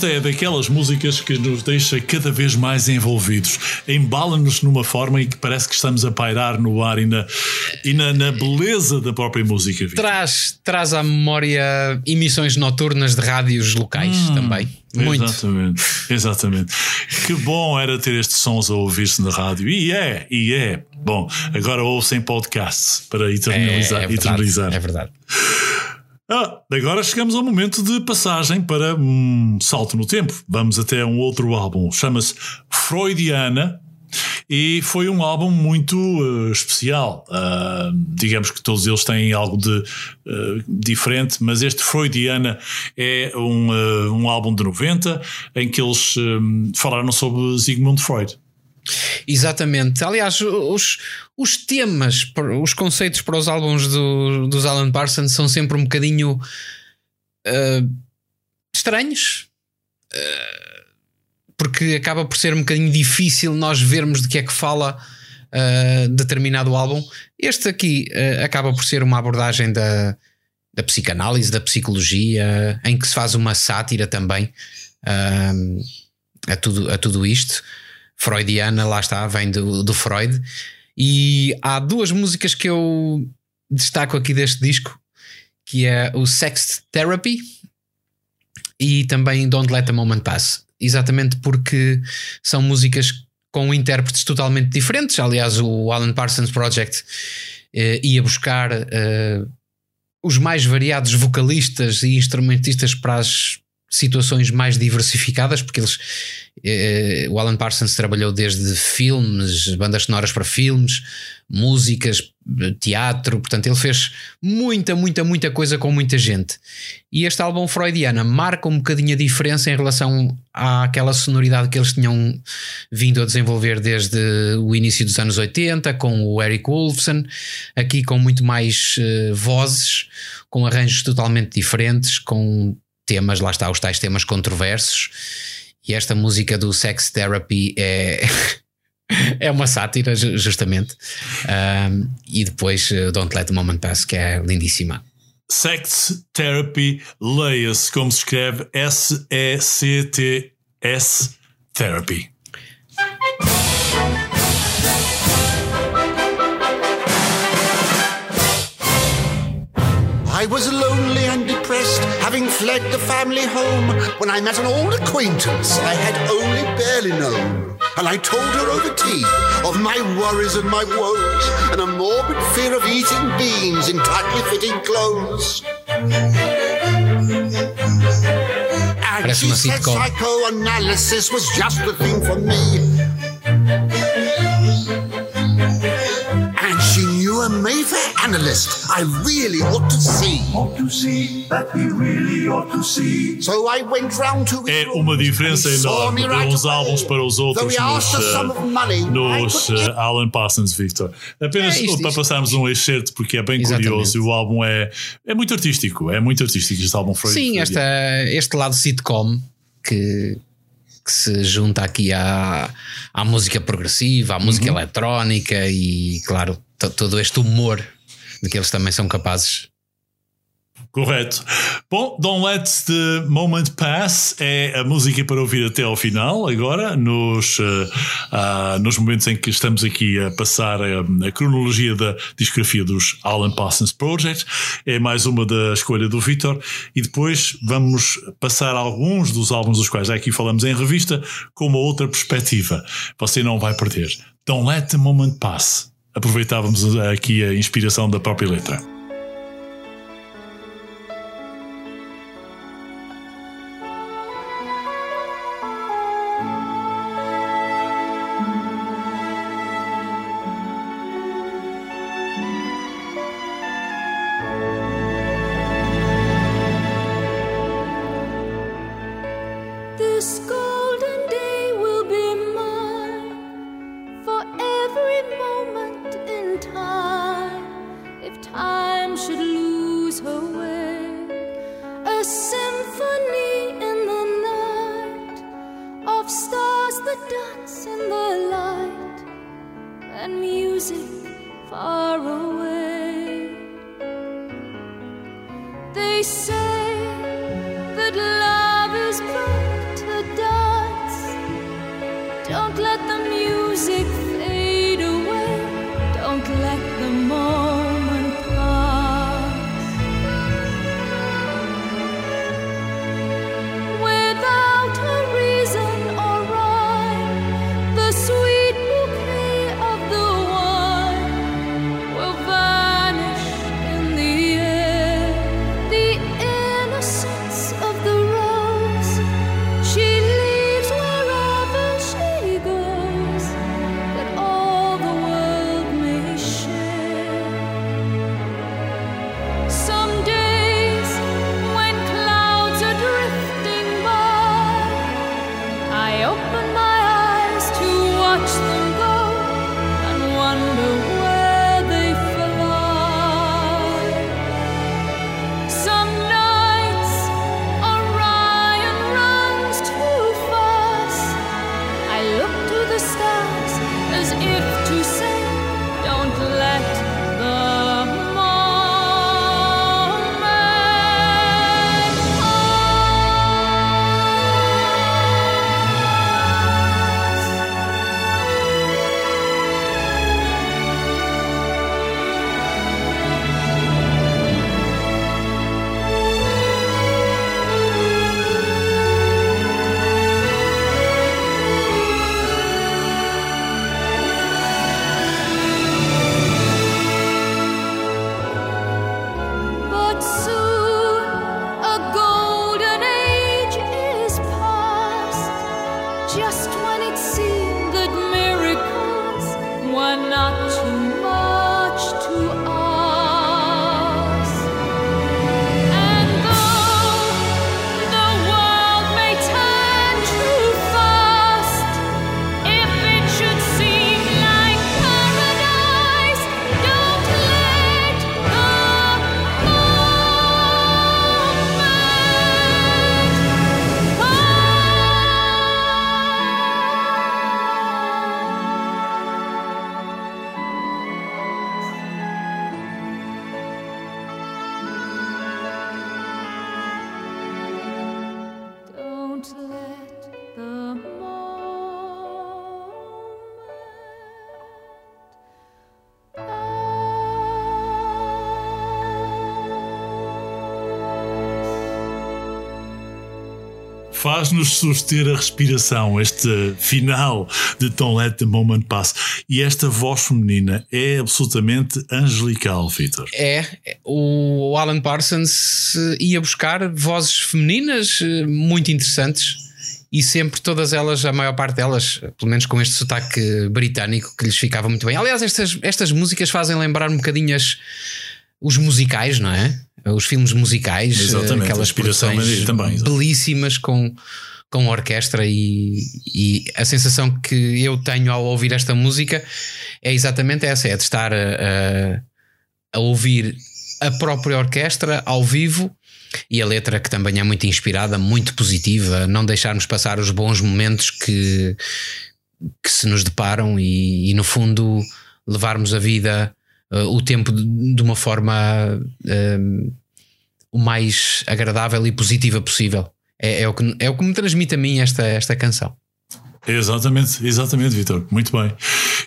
Esta é daquelas músicas que nos deixa cada vez mais envolvidos, embala-nos numa forma em que parece que estamos a pairar no ar e na, e na, na beleza da própria música. Victor. Traz, traz à memória emissões noturnas de rádios locais também. Muito. Exatamente, exatamente. Que bom era ter estes sons a ouvir-se na rádio. E é, e é. Bom, agora ouçam podcast para É, eternalizar. é verdade, eternizar. é verdade. Ah, agora chegamos ao momento de passagem para um salto no tempo. Vamos até um outro álbum. Chama-se Freudiana. E foi um álbum muito eh, especial. Ah, digamos que todos eles têm algo de eh, diferente, mas este Freudiana é um, eh, um álbum de 90 em que eles falaram sobre Sigmund Freud. Exatamente. Aliás, os, os temas, os conceitos para os álbuns do, dos Alan Parsons são sempre um bocadinho uh, estranhos. Uh, porque acaba por ser um bocadinho difícil nós vermos de que é que fala uh, determinado álbum. Este aqui acaba por ser uma abordagem da, da psicanálise, da psicologia, em que se faz uma sátira também a, tudo, a tudo isto freudiana, lá está, vem do, do Freud. E há duas músicas que eu destaco aqui deste disco, que é o Sex Therapy e também Don't Let a Moment Pass. Exatamente porque são músicas com intérpretes totalmente diferentes. Aliás, o Alan Parsons Project eh, ia buscar eh, os mais variados vocalistas e instrumentistas para as situações mais diversificadas, porque eles eh, o Alan Parsons trabalhou desde filmes, bandas sonoras para filmes, músicas, teatro, portanto, ele fez muita, muita, muita coisa com muita gente. E este álbum Freudiana marca um bocadinho a diferença em relação àquela sonoridade que eles tinham vindo a desenvolver desde o início dos anos 80, com o Eric Wolfson, aqui com muito mais uh, vozes, com arranjos totalmente diferentes, com temas, lá está, os tais temas controversos. E esta música do Sex Therapy é. é uma sátira, justamente. Um, e depois Don't Let the Moment Pass, que é lindíssima. Sex Therapy, leia-se como se escreve S-E-C-T-S Therapy. I was lonely and having fled the family home, when I met an old acquaintance I had only barely known. And I told her over tea of my worries and my woes, and a morbid fear of eating beans in tightly fitting clothes. And she said psychoanalysis was just the thing for me. A Mayfair analyst I really ought to see. Ought to see that we really ought to see. So I went round to É uma diferença enorme me de uns álbuns para os outros nos, eh, nos couldn't eh, Alan Parsons, Victor. Apenas É isto, para isto. passarmos um excerto, porque é bem Exatamente. curioso e o álbum é, é muito artístico. É muito artístico este álbum Freud. Sim, esta, este lado sitcom que, que se junta aqui à, à música progressiva, à música eletrónica e, claro, todo este humor de que eles também são capazes. Correto. Bom, Don't Let the Moment Pass é a música para ouvir até ao final, agora, nos, eh, ah, nos momentos em que estamos aqui a passar a, a cronologia da discografia dos Alan Parsons Project. É mais uma da escolha do Vitor. E depois vamos passar alguns dos álbuns dos quais já aqui falamos em revista com uma outra perspectiva. Você não vai perder. Don't Let the Moment Pass. Aproveitávamos aqui a inspiração da própria letra. Music far away. They say Faz-nos suster a respiração, este final de Don't Let the Moment Pass. E esta voz feminina é absolutamente angelical, Vitor. É, o Alan Parsons eh, ia buscar vozes femininas eh, muito interessantes e sempre todas elas, a maior parte delas, pelo menos com este sotaque britânico que lhes ficava muito bem. Aliás, estas, estas músicas fazem lembrar um bocadinho as- os musicais, não é? Os filmes musicais, eh, Exatamente, aquelas produções também, belíssimas com, com orquestra e, e a sensação que eu tenho ao ouvir esta música é exatamente essa: é de estar a, a- a ouvir a própria orquestra ao vivo e a letra que também é muito inspirada, muito positiva, não deixarmos passar os bons momentos que, que se nos deparam e, e, no fundo levarmos a vida, eh, o tempo de, de uma forma eh, o mais agradável e positiva possível. É, é o que, é o que me transmite a mim esta, esta canção. Exatamente, exatamente, Vitor. Muito bem.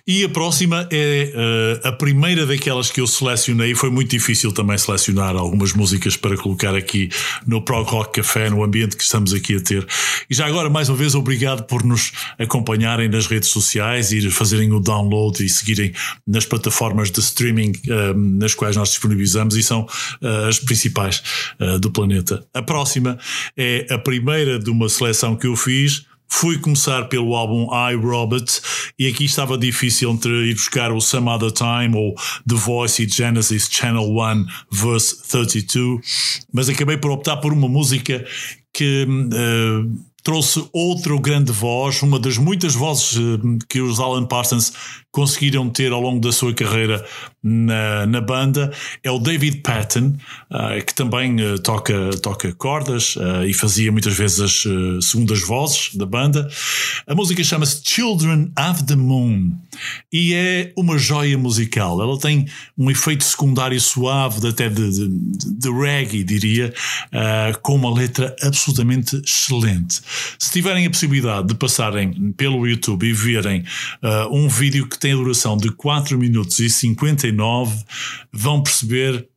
E a próxima é eh, a primeira daquelas que eu selecionei. Foi muito difícil também selecionar algumas músicas para colocar aqui no Prog Rock Café, no ambiente que estamos aqui a ter. E já agora, mais uma vez, obrigado por nos acompanharem nas redes sociais e fazerem o download e seguirem nas plataformas de streaming eh, nas quais nós disponibilizamos e são eh, as principais eh, do planeta. A próxima é a primeira de uma seleção que eu fiz. Fui começar pelo álbum I Robot e aqui estava difícil entre ir buscar o Some Other Time ou The Voice e Genesis Channel 1 Verse 32, mas acabei por optar por uma música que eh, trouxe outra grande voz, uma das muitas vozes eh, que os Alan Parsons conseguiram ter ao longo da sua carreira na, na banda, é o David Patton, eh, que também eh, toca, toca cordas e fazia muitas vezes as segundas vozes da banda. A música chama-se Children of the Moon e é uma joia musical. Ela tem um efeito secundário suave, até de, de, de reggae, diria, com uma letra absolutamente excelente. Se tiverem a possibilidade de passarem pelo YouTube e verem uh, um vídeo que tem a duração de 4 minutos e 59, vão perceber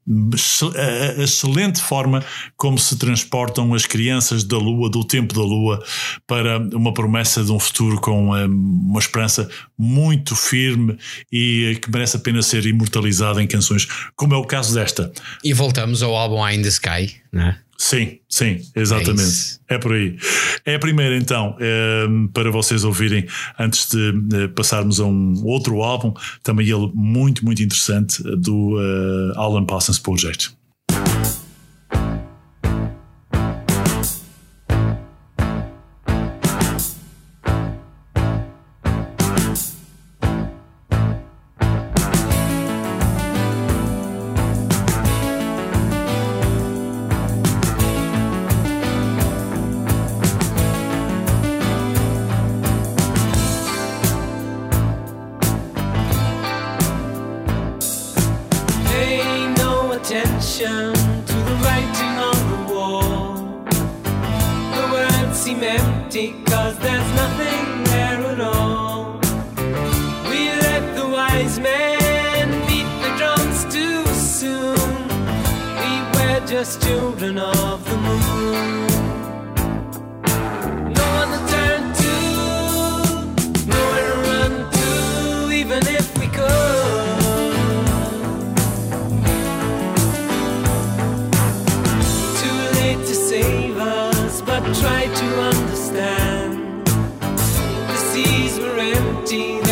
a excelente forma como se transportam as crianças da Lua, do tempo da Lua, para uma promessa de um futuro com uma esperança muito firme e que merece a pena ser imortalizada em canções, como é o caso desta. E voltamos ao álbum Eye in the Sky, não é? Sim, sim, exatamente. É, é, por aí. É a primeira, então, é, para vocês ouvirem, antes de passarmos a um outro álbum, também ele muito, muito interessante, do uh, Alan Parsons Project. empty.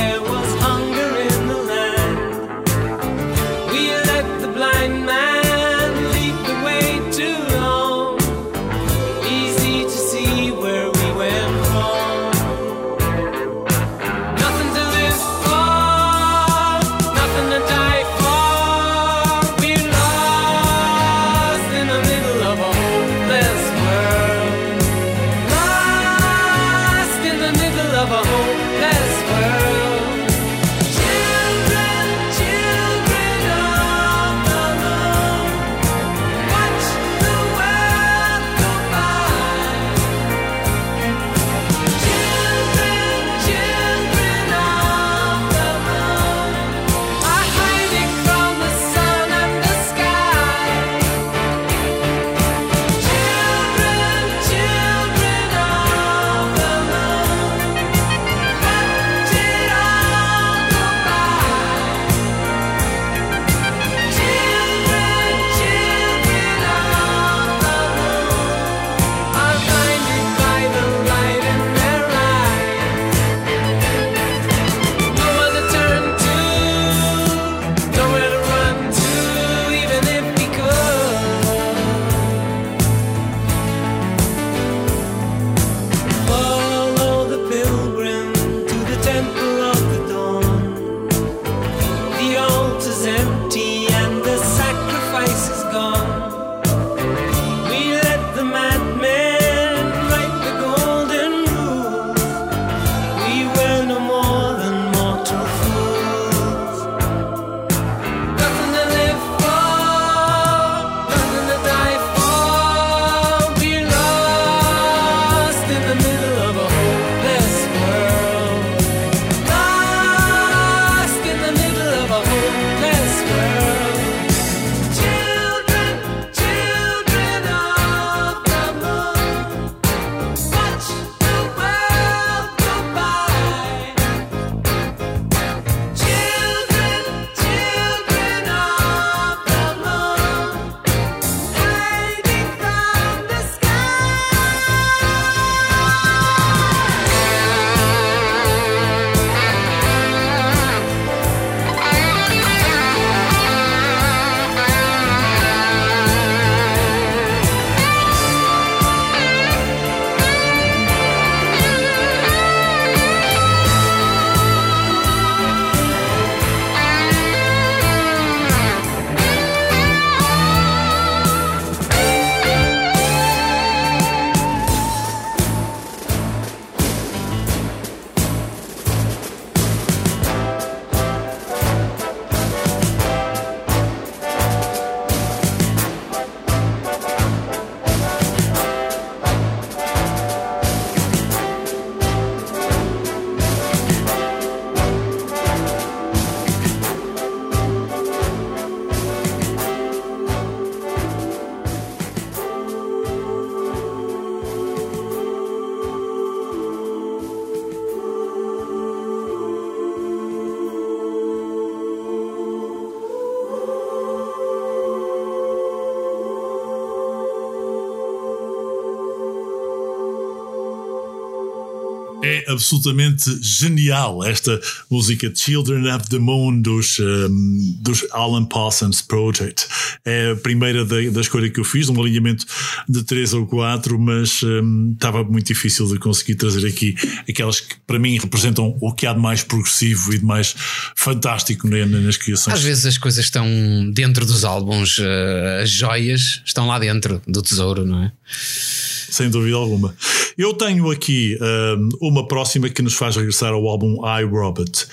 Absolutamente genial esta música Children of the Moon dos, um, dos Alan Parsons Project. É a primeira da, da escolha que eu fiz, um alinhamento de três ou quatro, mas um, estava muito difícil de conseguir trazer aqui aquelas que para mim representam o que há de mais progressivo e de mais fantástico nas criações. Às vezes as coisas estão dentro dos álbuns, uh, as joias estão lá dentro do tesouro, não é? Sem dúvida alguma. Eu tenho aqui um, uma próxima que nos faz regressar ao álbum I Robot.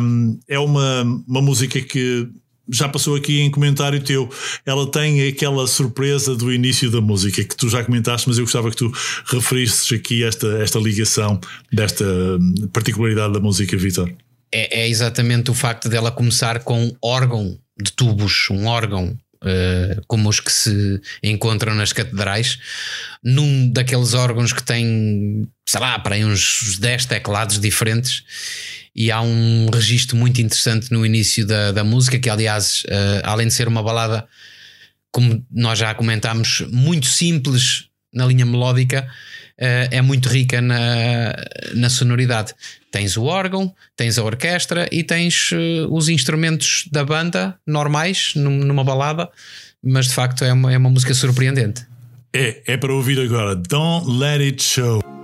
Um, é uma, uma música que já passou aqui em comentário teu. Ela tem aquela surpresa do início da música que tu já comentaste, mas eu gostava que tu referisses aqui esta, esta ligação desta hum, particularidade da música, Vitor. É, é exatamente o facto dela começar com órgão de tubos, um órgão Uh, como os que se encontram nas catedrais, num daqueles órgãos que tem, sei lá, para aí uns 10 teclados diferentes. E há um registro muito interessante no início da, da música, que aliás, uh, além de ser uma balada, como nós já comentámos, muito simples na linha melódica, é muito rica na, na sonoridade. Tens o órgão, tens a orquestra e tens uh, os instrumentos da banda normais numa balada, mas de facto é uma, é uma música surpreendente. É, é para ouvir agora. Don't Let It Show.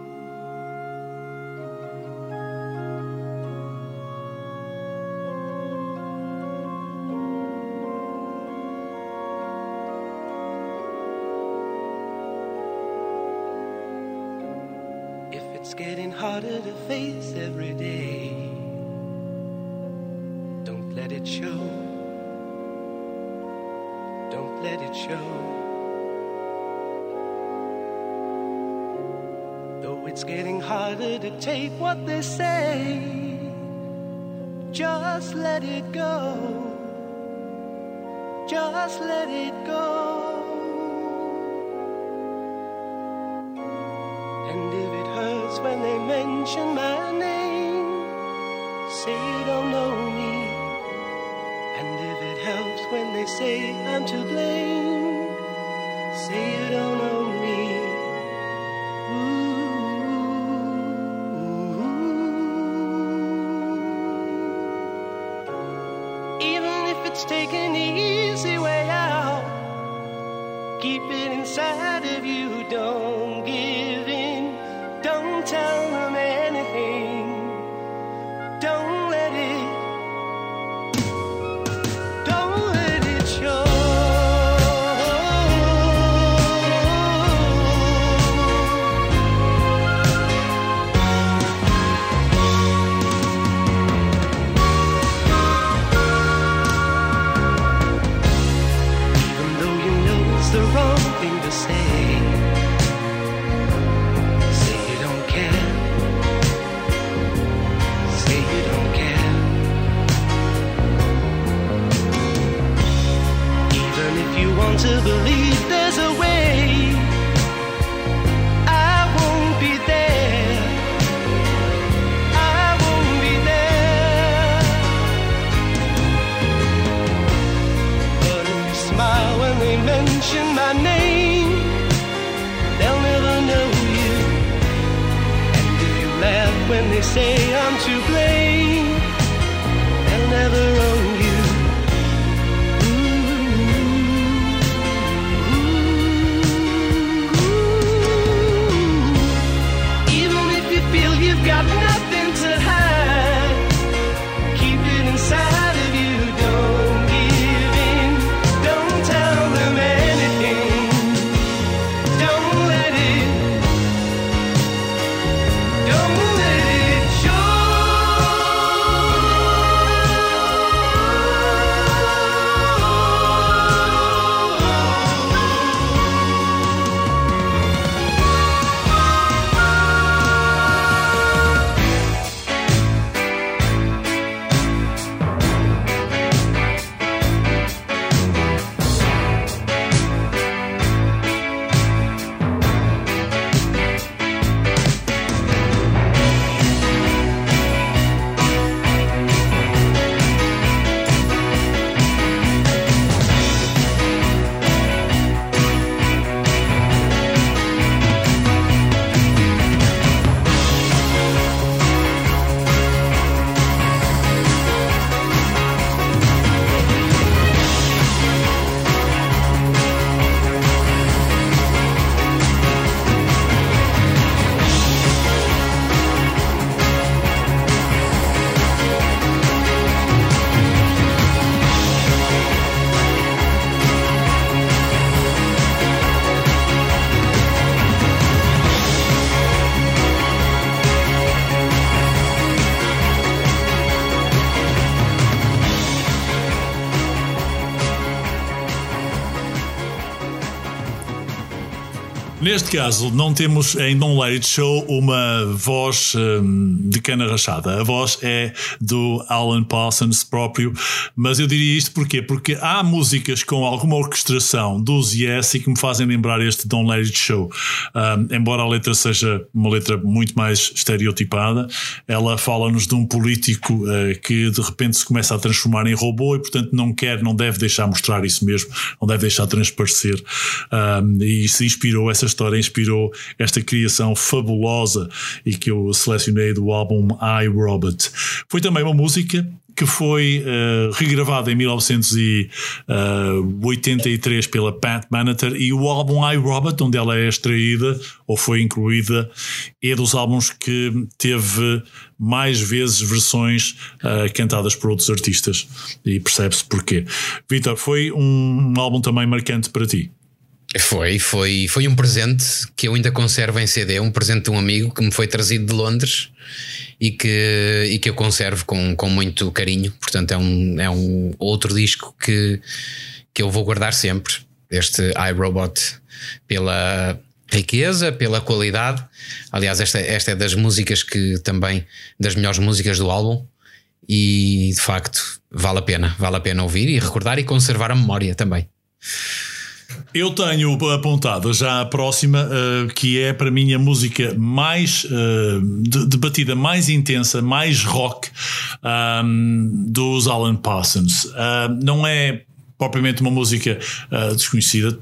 Neste caso, não temos em Don't Let It Show uma voz hum, de cana rachada. A voz é do Alan Parsons próprio, mas eu diria isto porquê? Porque há músicas com alguma orquestração dos Yes e que me fazem lembrar este Don't Let It Show. Hum, embora a letra seja uma letra muito mais estereotipada, ela fala-nos de um político uh, que de repente se começa a transformar em robô e, portanto, não quer, não deve deixar mostrar isso mesmo, não deve deixar transparecer. Um, e se inspirou, essa história inspirou esta criação fabulosa e que eu selecionei do álbum I Robot. Foi também uma música que foi uh, regravada em 1983 pela Pat Benatar e o álbum I Robot, onde ela é extraída ou foi incluída, é dos álbuns que teve mais vezes versões uh, cantadas por outros artistas e percebe-se porquê. Vitor, foi um álbum também marcante para ti. Foi, foi, foi um presente que eu ainda conservo em CD, um presente de um amigo que me foi trazido de Londres e que, e que eu conservo com, com muito carinho. Portanto, é um, é um outro disco que, que eu vou guardar sempre. Este iRobot, pela riqueza, pela qualidade. Aliás, esta, esta é das músicas que também, das melhores músicas do álbum. E de facto, vale a pena, vale a pena ouvir e recordar e conservar a memória também. Eu tenho apontado já a próxima, uh, que é para mim a música mais uh, de, de, batida mais intensa, mais rock um, dos Alan Parsons. Uh, não é propriamente uma música desconhecida,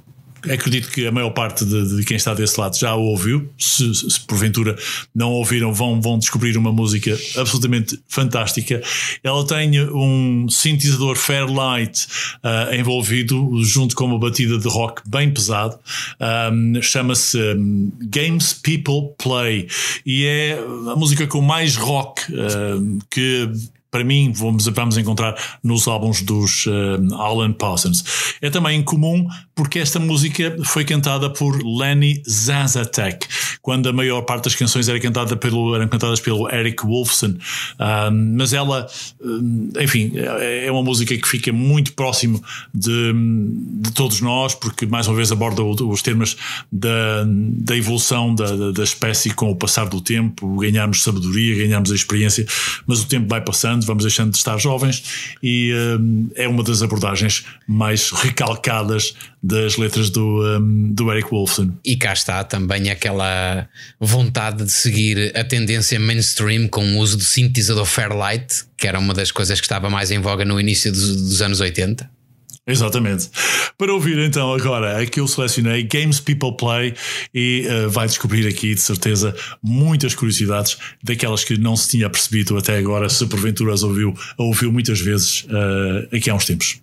acredito que a maior parte de, de, quem está desse lado já ouviu. Se, se, porventura não ouviram, vão, vão descobrir uma música absolutamente fantástica. Ela tem um sintetizador Fairlight uh, envolvido, junto com uma batida de rock bem pesado. Um, Chama-se um, Games People Play e é a música com mais rock uh, que para mim, vamos, vamos encontrar nos álbuns dos uh, Alan Parsons. É também comum porque esta música foi cantada por Lenny Zazatek, quando a maior parte das canções era cantada pelo, eram cantadas pelo Eric Wolfson. mas ela, enfim, é uma música que fica muito próximo de, de todos nós, porque mais uma vez aborda os temas da, da evolução da, da espécie com o passar do tempo, ganharmos sabedoria, ganharmos a experiência, mas o tempo vai passando vamos deixando de estar jovens e um, é uma das abordagens mais recalcadas das letras do, um, do Eric Wolfson. E cá está também aquela vontade de seguir a tendência mainstream com o uso do sintetizador Fairlight, que era uma das coisas que estava mais em voga no início dos, dos anos 80. Exatamente. Para ouvir então agora aqui eu selecionei Games People Play e uh, vai descobrir aqui de certeza muitas curiosidades daquelas que não se tinha percebido até agora, se porventura as ouviu, ouviu muitas vezes uh, aqui há uns tempos.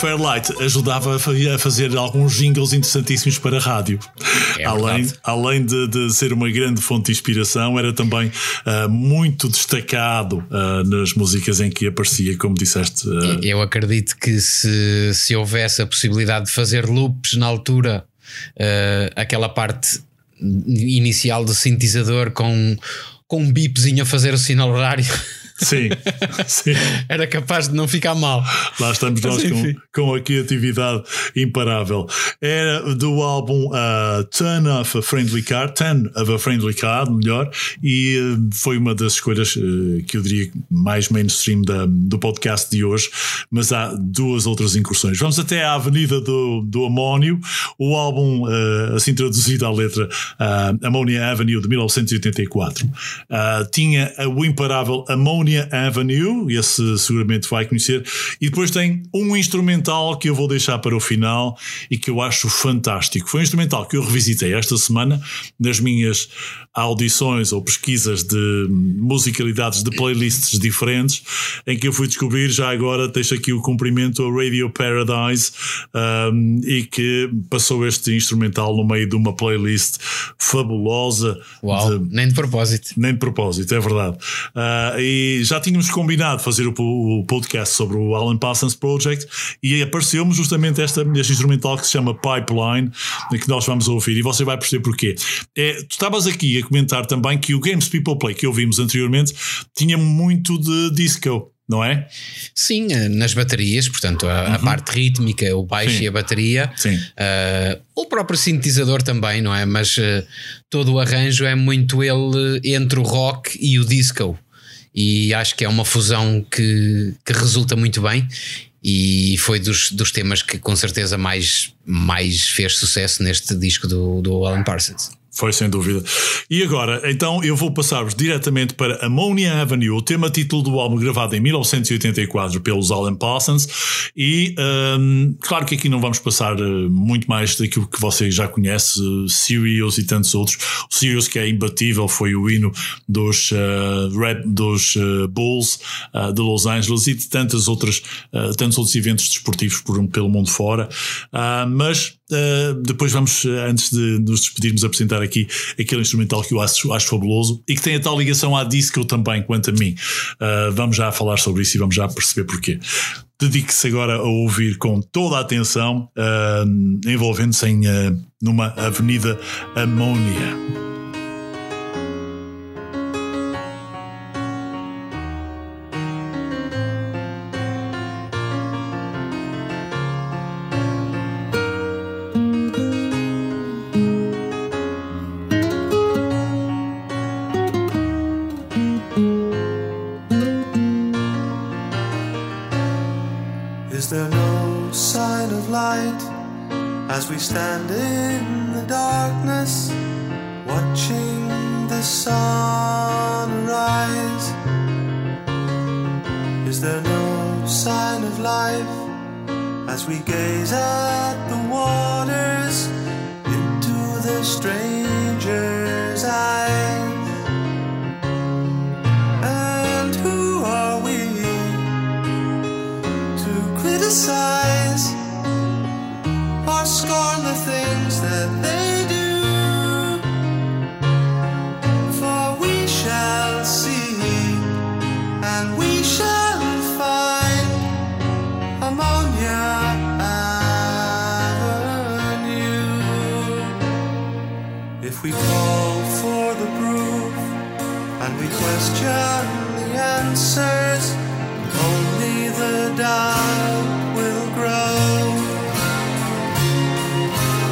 Fairlight ajudava a fa- a fazer alguns jingles interessantíssimos para a rádio. É além verdade. além de, de ser uma grande fonte de inspiração, era também ah, muito destacado ah, nas músicas em que aparecia, como disseste. ah, Eu acredito que se, se houvesse a possibilidade de fazer loops na altura, aquela parte inicial do sintetizador com, com um bipzinho a fazer o sinal horário, Sim, sim. era capaz de não ficar mal. Lá estamos nós com, com a criatividade imparável. Era do álbum uh, Turn of a Friendly Card, Turn of a Friendly Card, melhor, e uh, foi uma das escolhas uh, que eu diria mais mainstream da- do podcast de hoje, mas há duas outras incursões. Vamos até à Avenida do, do Amónio, o álbum, uh, assim traduzido à letra, uh, Ammonia Avenue de 1984. Uh, tinha o imparável Ammonia Avenue, esse seguramente vai conhecer, e depois tem um instrumental que eu vou deixar para o final e que eu acho fantástico. Foi um instrumental que eu revisitei esta semana nas minhas audições ou pesquisas de musicalidades de playlists diferentes, em que eu fui descobrir, já agora deixo aqui o cumprimento ao Radio Paradise um, e que passou este instrumental no meio de uma playlist fabulosa Uau, de- nem de propósito. nem de propósito, é verdade. Ah, e já tínhamos combinado fazer o, podcast sobre o Alan Parsons Project e apareceu-me justamente esta, este instrumental que se chama Pipeline, que nós vamos ouvir e você vai perceber porquê. É, tu estavas aqui a comentar também que o Games People Play que ouvimos anteriormente tinha muito de disco. Não é? Sim, eh, nas baterias, portanto, a, a parte rítmica, o baixo Sim. e a bateria. Sim. Eh, o próprio sintetizador também, não é? Mas eh, todo o arranjo é muito ele entre o rock e o disco. E acho que é uma fusão que, que resulta muito bem. E foi dos, dos temas que com certeza mais, mais fez sucesso neste disco do, do Alan Parsons. Foi sem dúvida. E agora, então eu vou passar-vos diretamente para Ammonia Avenue, o tema título do álbum gravado em 1984 pelos Alan Parsons. E hum, claro que aqui não vamos passar eh, muito mais daquilo que vocês já conhecem, uh, Sirius e tantos outros. O Sirius, que é imbatível, foi o hino dos, eh, Red, dos eh, Bulls eh, de Los Angeles e de tantas outras, eh, tantos outros eventos desportivos por, pelo mundo fora. Ah, mas Uh, depois vamos, uh, antes de nos despedirmos, apresentar aqui aquele instrumental que eu acho, acho fabuloso e que tem a tal ligação à disco também, quanto a mim. Uh, vamos já falar sobre isso e vamos já perceber porquê. Dedique-se agora a ouvir com toda a atenção, uh, envolvendo-se numa avenida Amônia. If we call for the proof and we question the answers, only the doubt will grow.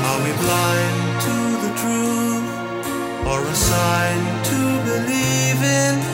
Are we blind to the truth or a sign to believe in?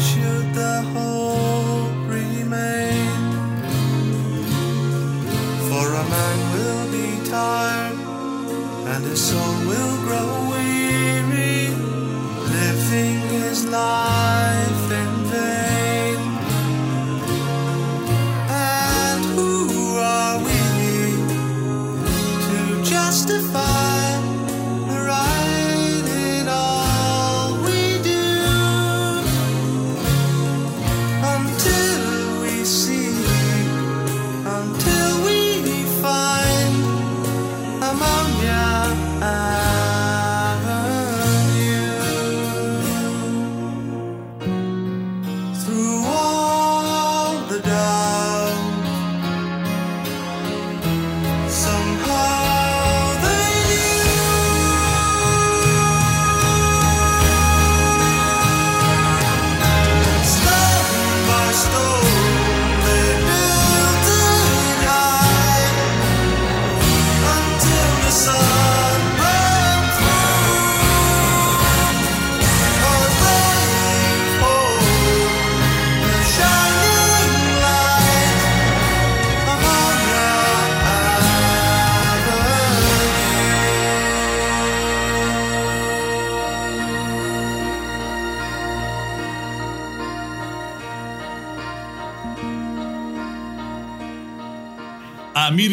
Should the hope remain? For a man will be tired, and his soul will grow weary, living his life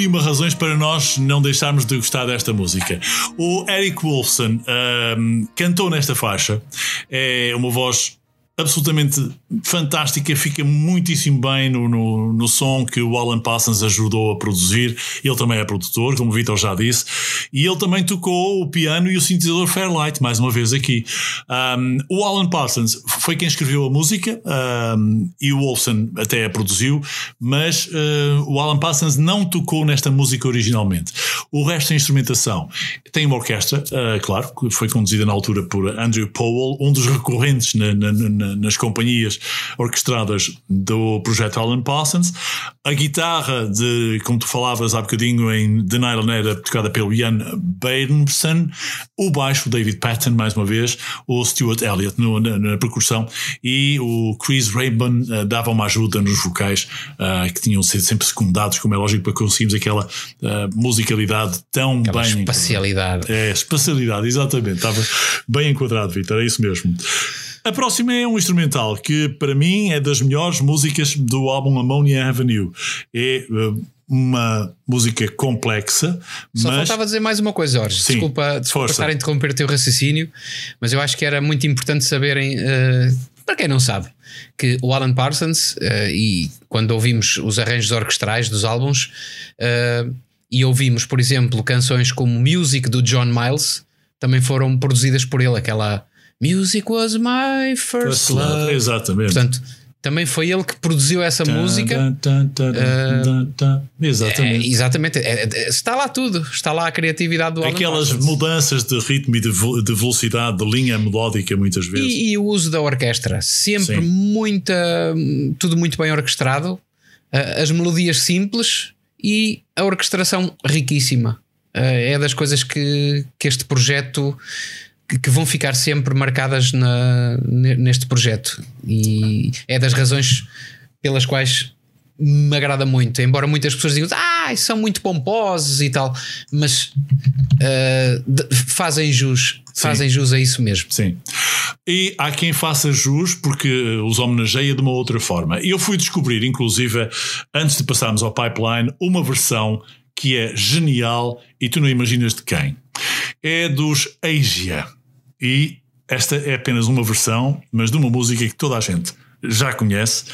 e razões para nós não deixarmos de gostar desta música. O Eric Wolfson ahm, cantou nesta faixa. É uma voz absolutamente fantástica, fica muitíssimo bem no, no, no som que o Alan Parsons ajudou a produzir. Ele também é produtor, como o Vitor já disse, e ele também tocou o piano e o sintetizador Fairlight, mais uma vez aqui. Um, o Alan Parsons foi quem escreveu a música um, e o Wolfson até a produziu, mas uh, o Alan Parsons não tocou nesta música originalmente. O resto da instrumentação tem uma orquestra, uh, claro, que foi conduzida na altura por Andrew Powell, um dos recorrentes na, na, na, nas companhias orquestradas do projeto Alan Parsons. A guitarra de, como tu falavas há bocadinho em The Night on Air, tocada pelo Ian Badenson, o baixo David Patton, mais uma vez, o Stuart Elliott no, na, na, percussão e o Chris Raybon uh, dava uma ajuda nos vocais uh, que tinham sido sempre secundados, como é lógico, para conseguirmos aquela uh, musicalidade tão Aquela bem. espacialidade. É, espacialidade, exatamente. Estava bem enquadrado, Vitor, é isso mesmo. A próxima é um instrumental que, para mim, é das melhores músicas do álbum Ammonia Avenue. É uh, uma música complexa, Só mas faltava dizer mais uma coisa, Jorge. Sim, desculpa, desculpa estar a interromper o teu raciocínio, mas eu acho que era muito importante saberem, eh, para quem não sabe, que o Alan Parsons, eh, e quando ouvimos os arranjos orquestrais dos álbuns, eh, e ouvimos, por exemplo, canções como Music do John Miles, também foram produzidas por ele, aquela Music was my first love. Exatamente. Portanto, também foi ele que produziu essa música. Tan, tan, tan, tan, tan, tan. É, Exatamente. exatamente, É, é, está lá tudo, está lá a criatividade do Aquelas mudanças de ritmo e de, de velocidade, de linha melódica, muitas vezes. E, e o uso da orquestra, sempre Sim. muita, tudo muito bem orquestrado, ah, as melodias simples e a orquestração riquíssima. Ah, É das coisas que, que este projeto que, vão ficar sempre marcadas na, ne- neste projeto, e é das razões pelas quais me agrada muito, embora muitas pessoas digam ah, são muito pomposos e tal, mas de- fazem jus, fazem jus a isso mesmo. Sim. E há quem faça jus porque os homenageia de uma outra forma. Eu fui descobrir, inclusive, antes de passarmos ao pipeline, uma versão que é genial e tu não imaginas de quem. É dos Asia. E esta é apenas uma versão, mas de uma música que toda a gente já conhece,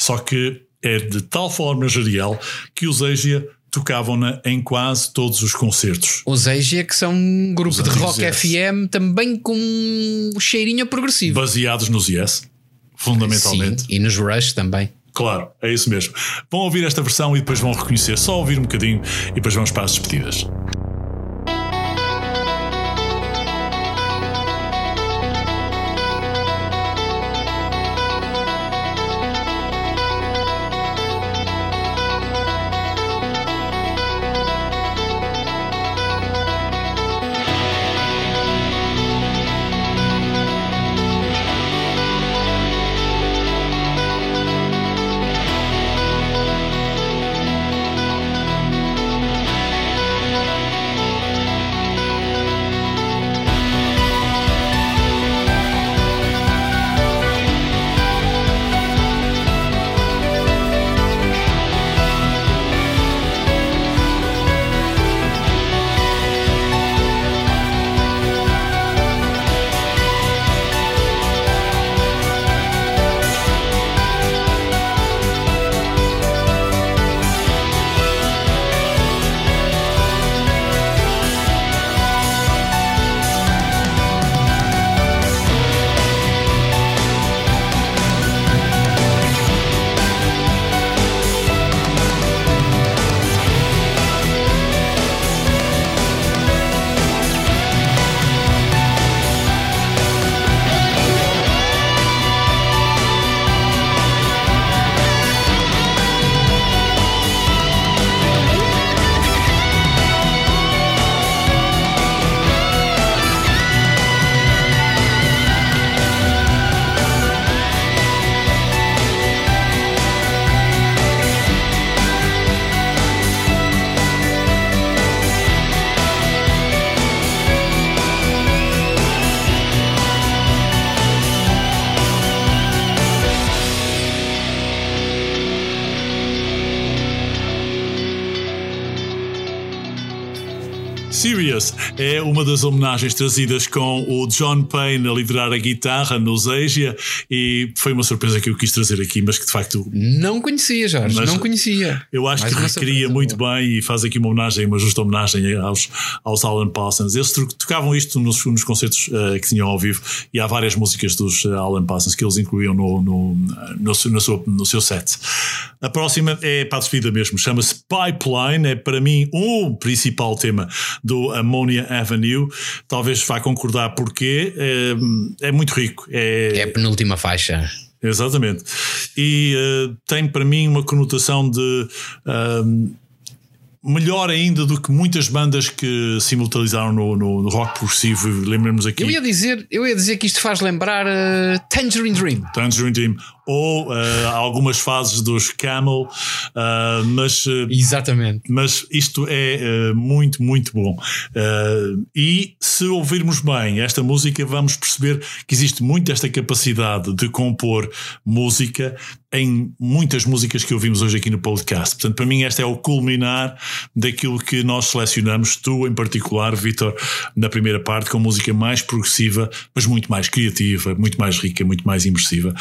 só que é de tal forma genial que os Asia tocavam-na em quase todos os concertos. Os Asia, que são um grupo de rock Yes. FM também com um cheirinho progressivo. Baseados nos Yes, fundamentalmente. Sim, e nos Rush também. Claro, é isso mesmo. Vão ouvir esta versão e depois vão reconhecer. Só ouvir um bocadinho e depois vamos para as despedidas. Homenagens trazidas com o John Payne a liderar a guitarra nos Asia e foi uma surpresa que eu quis trazer aqui, mas que de facto Não conhecia, Jorge, Mas não conhecia. eu acho Mais que recria muito boa. bem e faz aqui uma homenagem, uma justa homenagem aos, aos Alan Parsons. Eles tocavam isto nos, nos concertos eh, que tinham ao vivo e há várias músicas dos eh, Alan Parsons que eles incluíam no, no, no, seu- no seu, no seu set. A próxima é para a despedida mesmo, chama-se Pipeline, é para mim o principal tema do Ammonia Avenue. Talvez vá concordar porque é, é muito rico. É a penúltima faixa. Exatamente. E eh, tem para mim uma conotação de. ahm, melhor ainda do que muitas bandas que simultanizaram no, no, no rock progressivo. Lembremos aqui. Eu ia dizer, eu ia dizer que isto faz lembrar uh, Tangerine Dream. Tangerine Dream ou eh, algumas fases dos Camel, ah, mas eh, Exatamente. mas isto é muito, muito bom. E se ouvirmos bem esta música, vamos perceber que existe muito esta capacidade de compor música em muitas músicas que ouvimos hoje aqui no podcast. Portanto, para mim, este é o culminar daquilo que nós selecionamos, tu em particular, Vitor, na primeira parte, com música mais progressiva, mas muito mais criativa, muito mais rica, muito mais imersiva.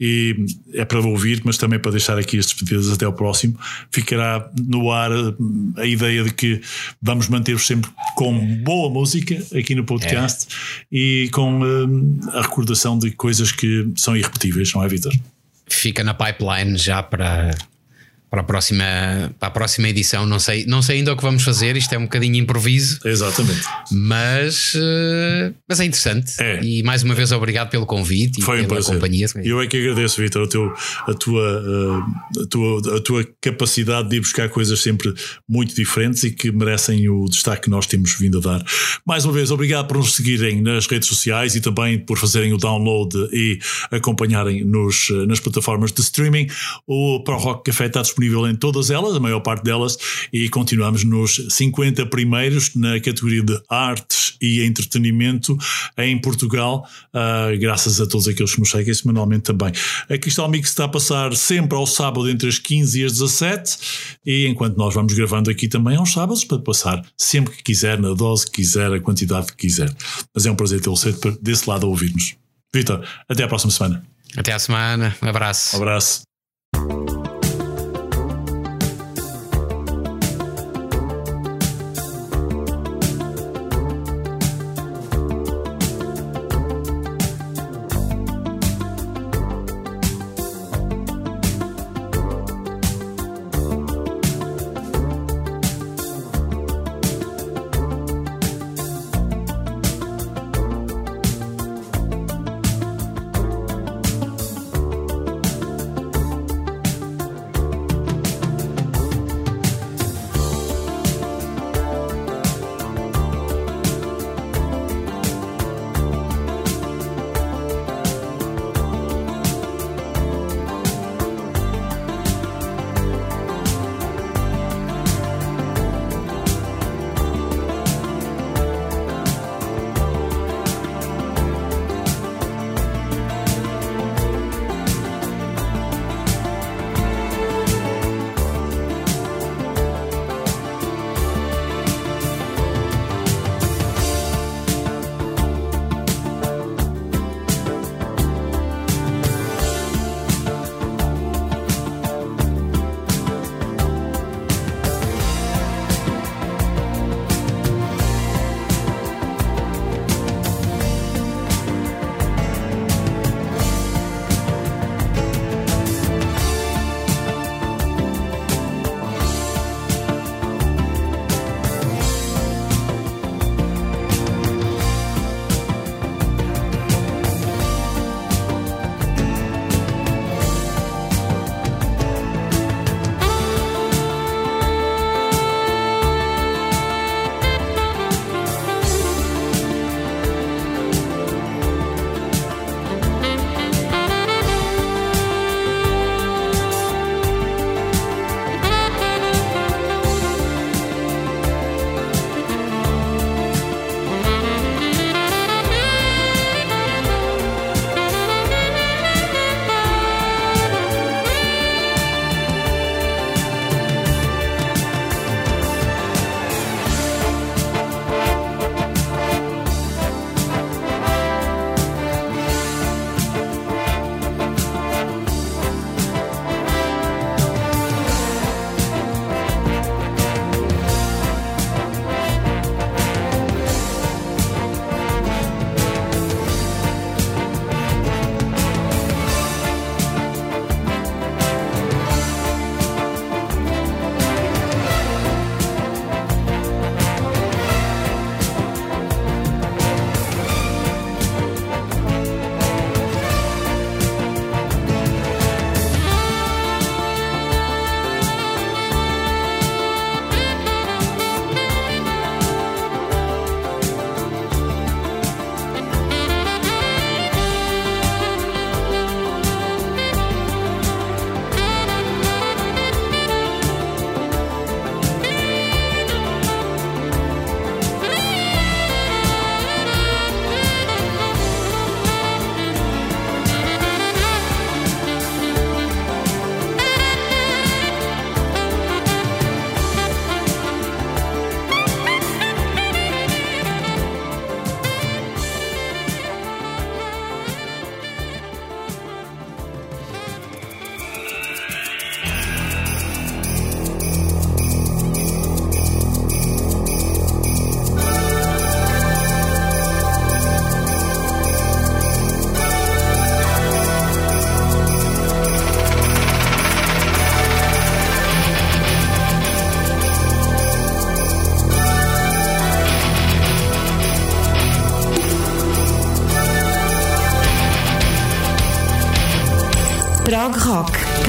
E é para ouvir, mas também para deixar aqui as despedidas até ao próximo. Ficará no ar eh, a ideia de que vamos manter-vos sempre com boa música aqui no podcast e com eh, a recordação de coisas que são irrepetíveis, não é, Vitor? Fica na pipeline já para, para, a próxima, para a próxima edição. Não sei, não sei ainda o que vamos fazer, isto é um bocadinho improviso, Exatamente. mas, eh, mas é interessante. É. E mais uma vez, obrigado pelo convite Foi e pela prazer. companhia. Eu é que agradeço, Vitor, o teu, a, tua, eh, a, tua, a tua capacidade de ir buscar coisas sempre muito diferentes e que merecem o destaque que nós temos vindo a dar. Mais uma vez, obrigado por nos seguirem nas redes sociais e também por fazerem o download e acompanharem nos, eh, nas plataformas de streaming. O Pro Rock Café está disponível em todas elas, a maior parte delas, e continuamos nos 50 primeiros na categoria de artes e entretenimento em Portugal, ah, graças a todos aqueles que nos seguem semanalmente também. A Cristal Mix está a passar sempre ao sábado entre as 15 e as 17, e enquanto nós vamos gravando aqui também aos sábados, para passar sempre que quiser, na dose que quiser, a quantidade que quiser. Mas é um prazer tê-lo sempre desse lado a ouvir-nos. Vitor, até à próxima semana. Até à semana. Um abraço. Um abraço.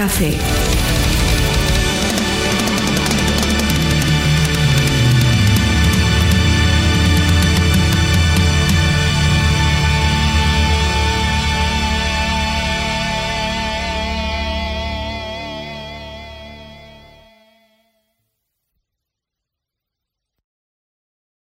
Café.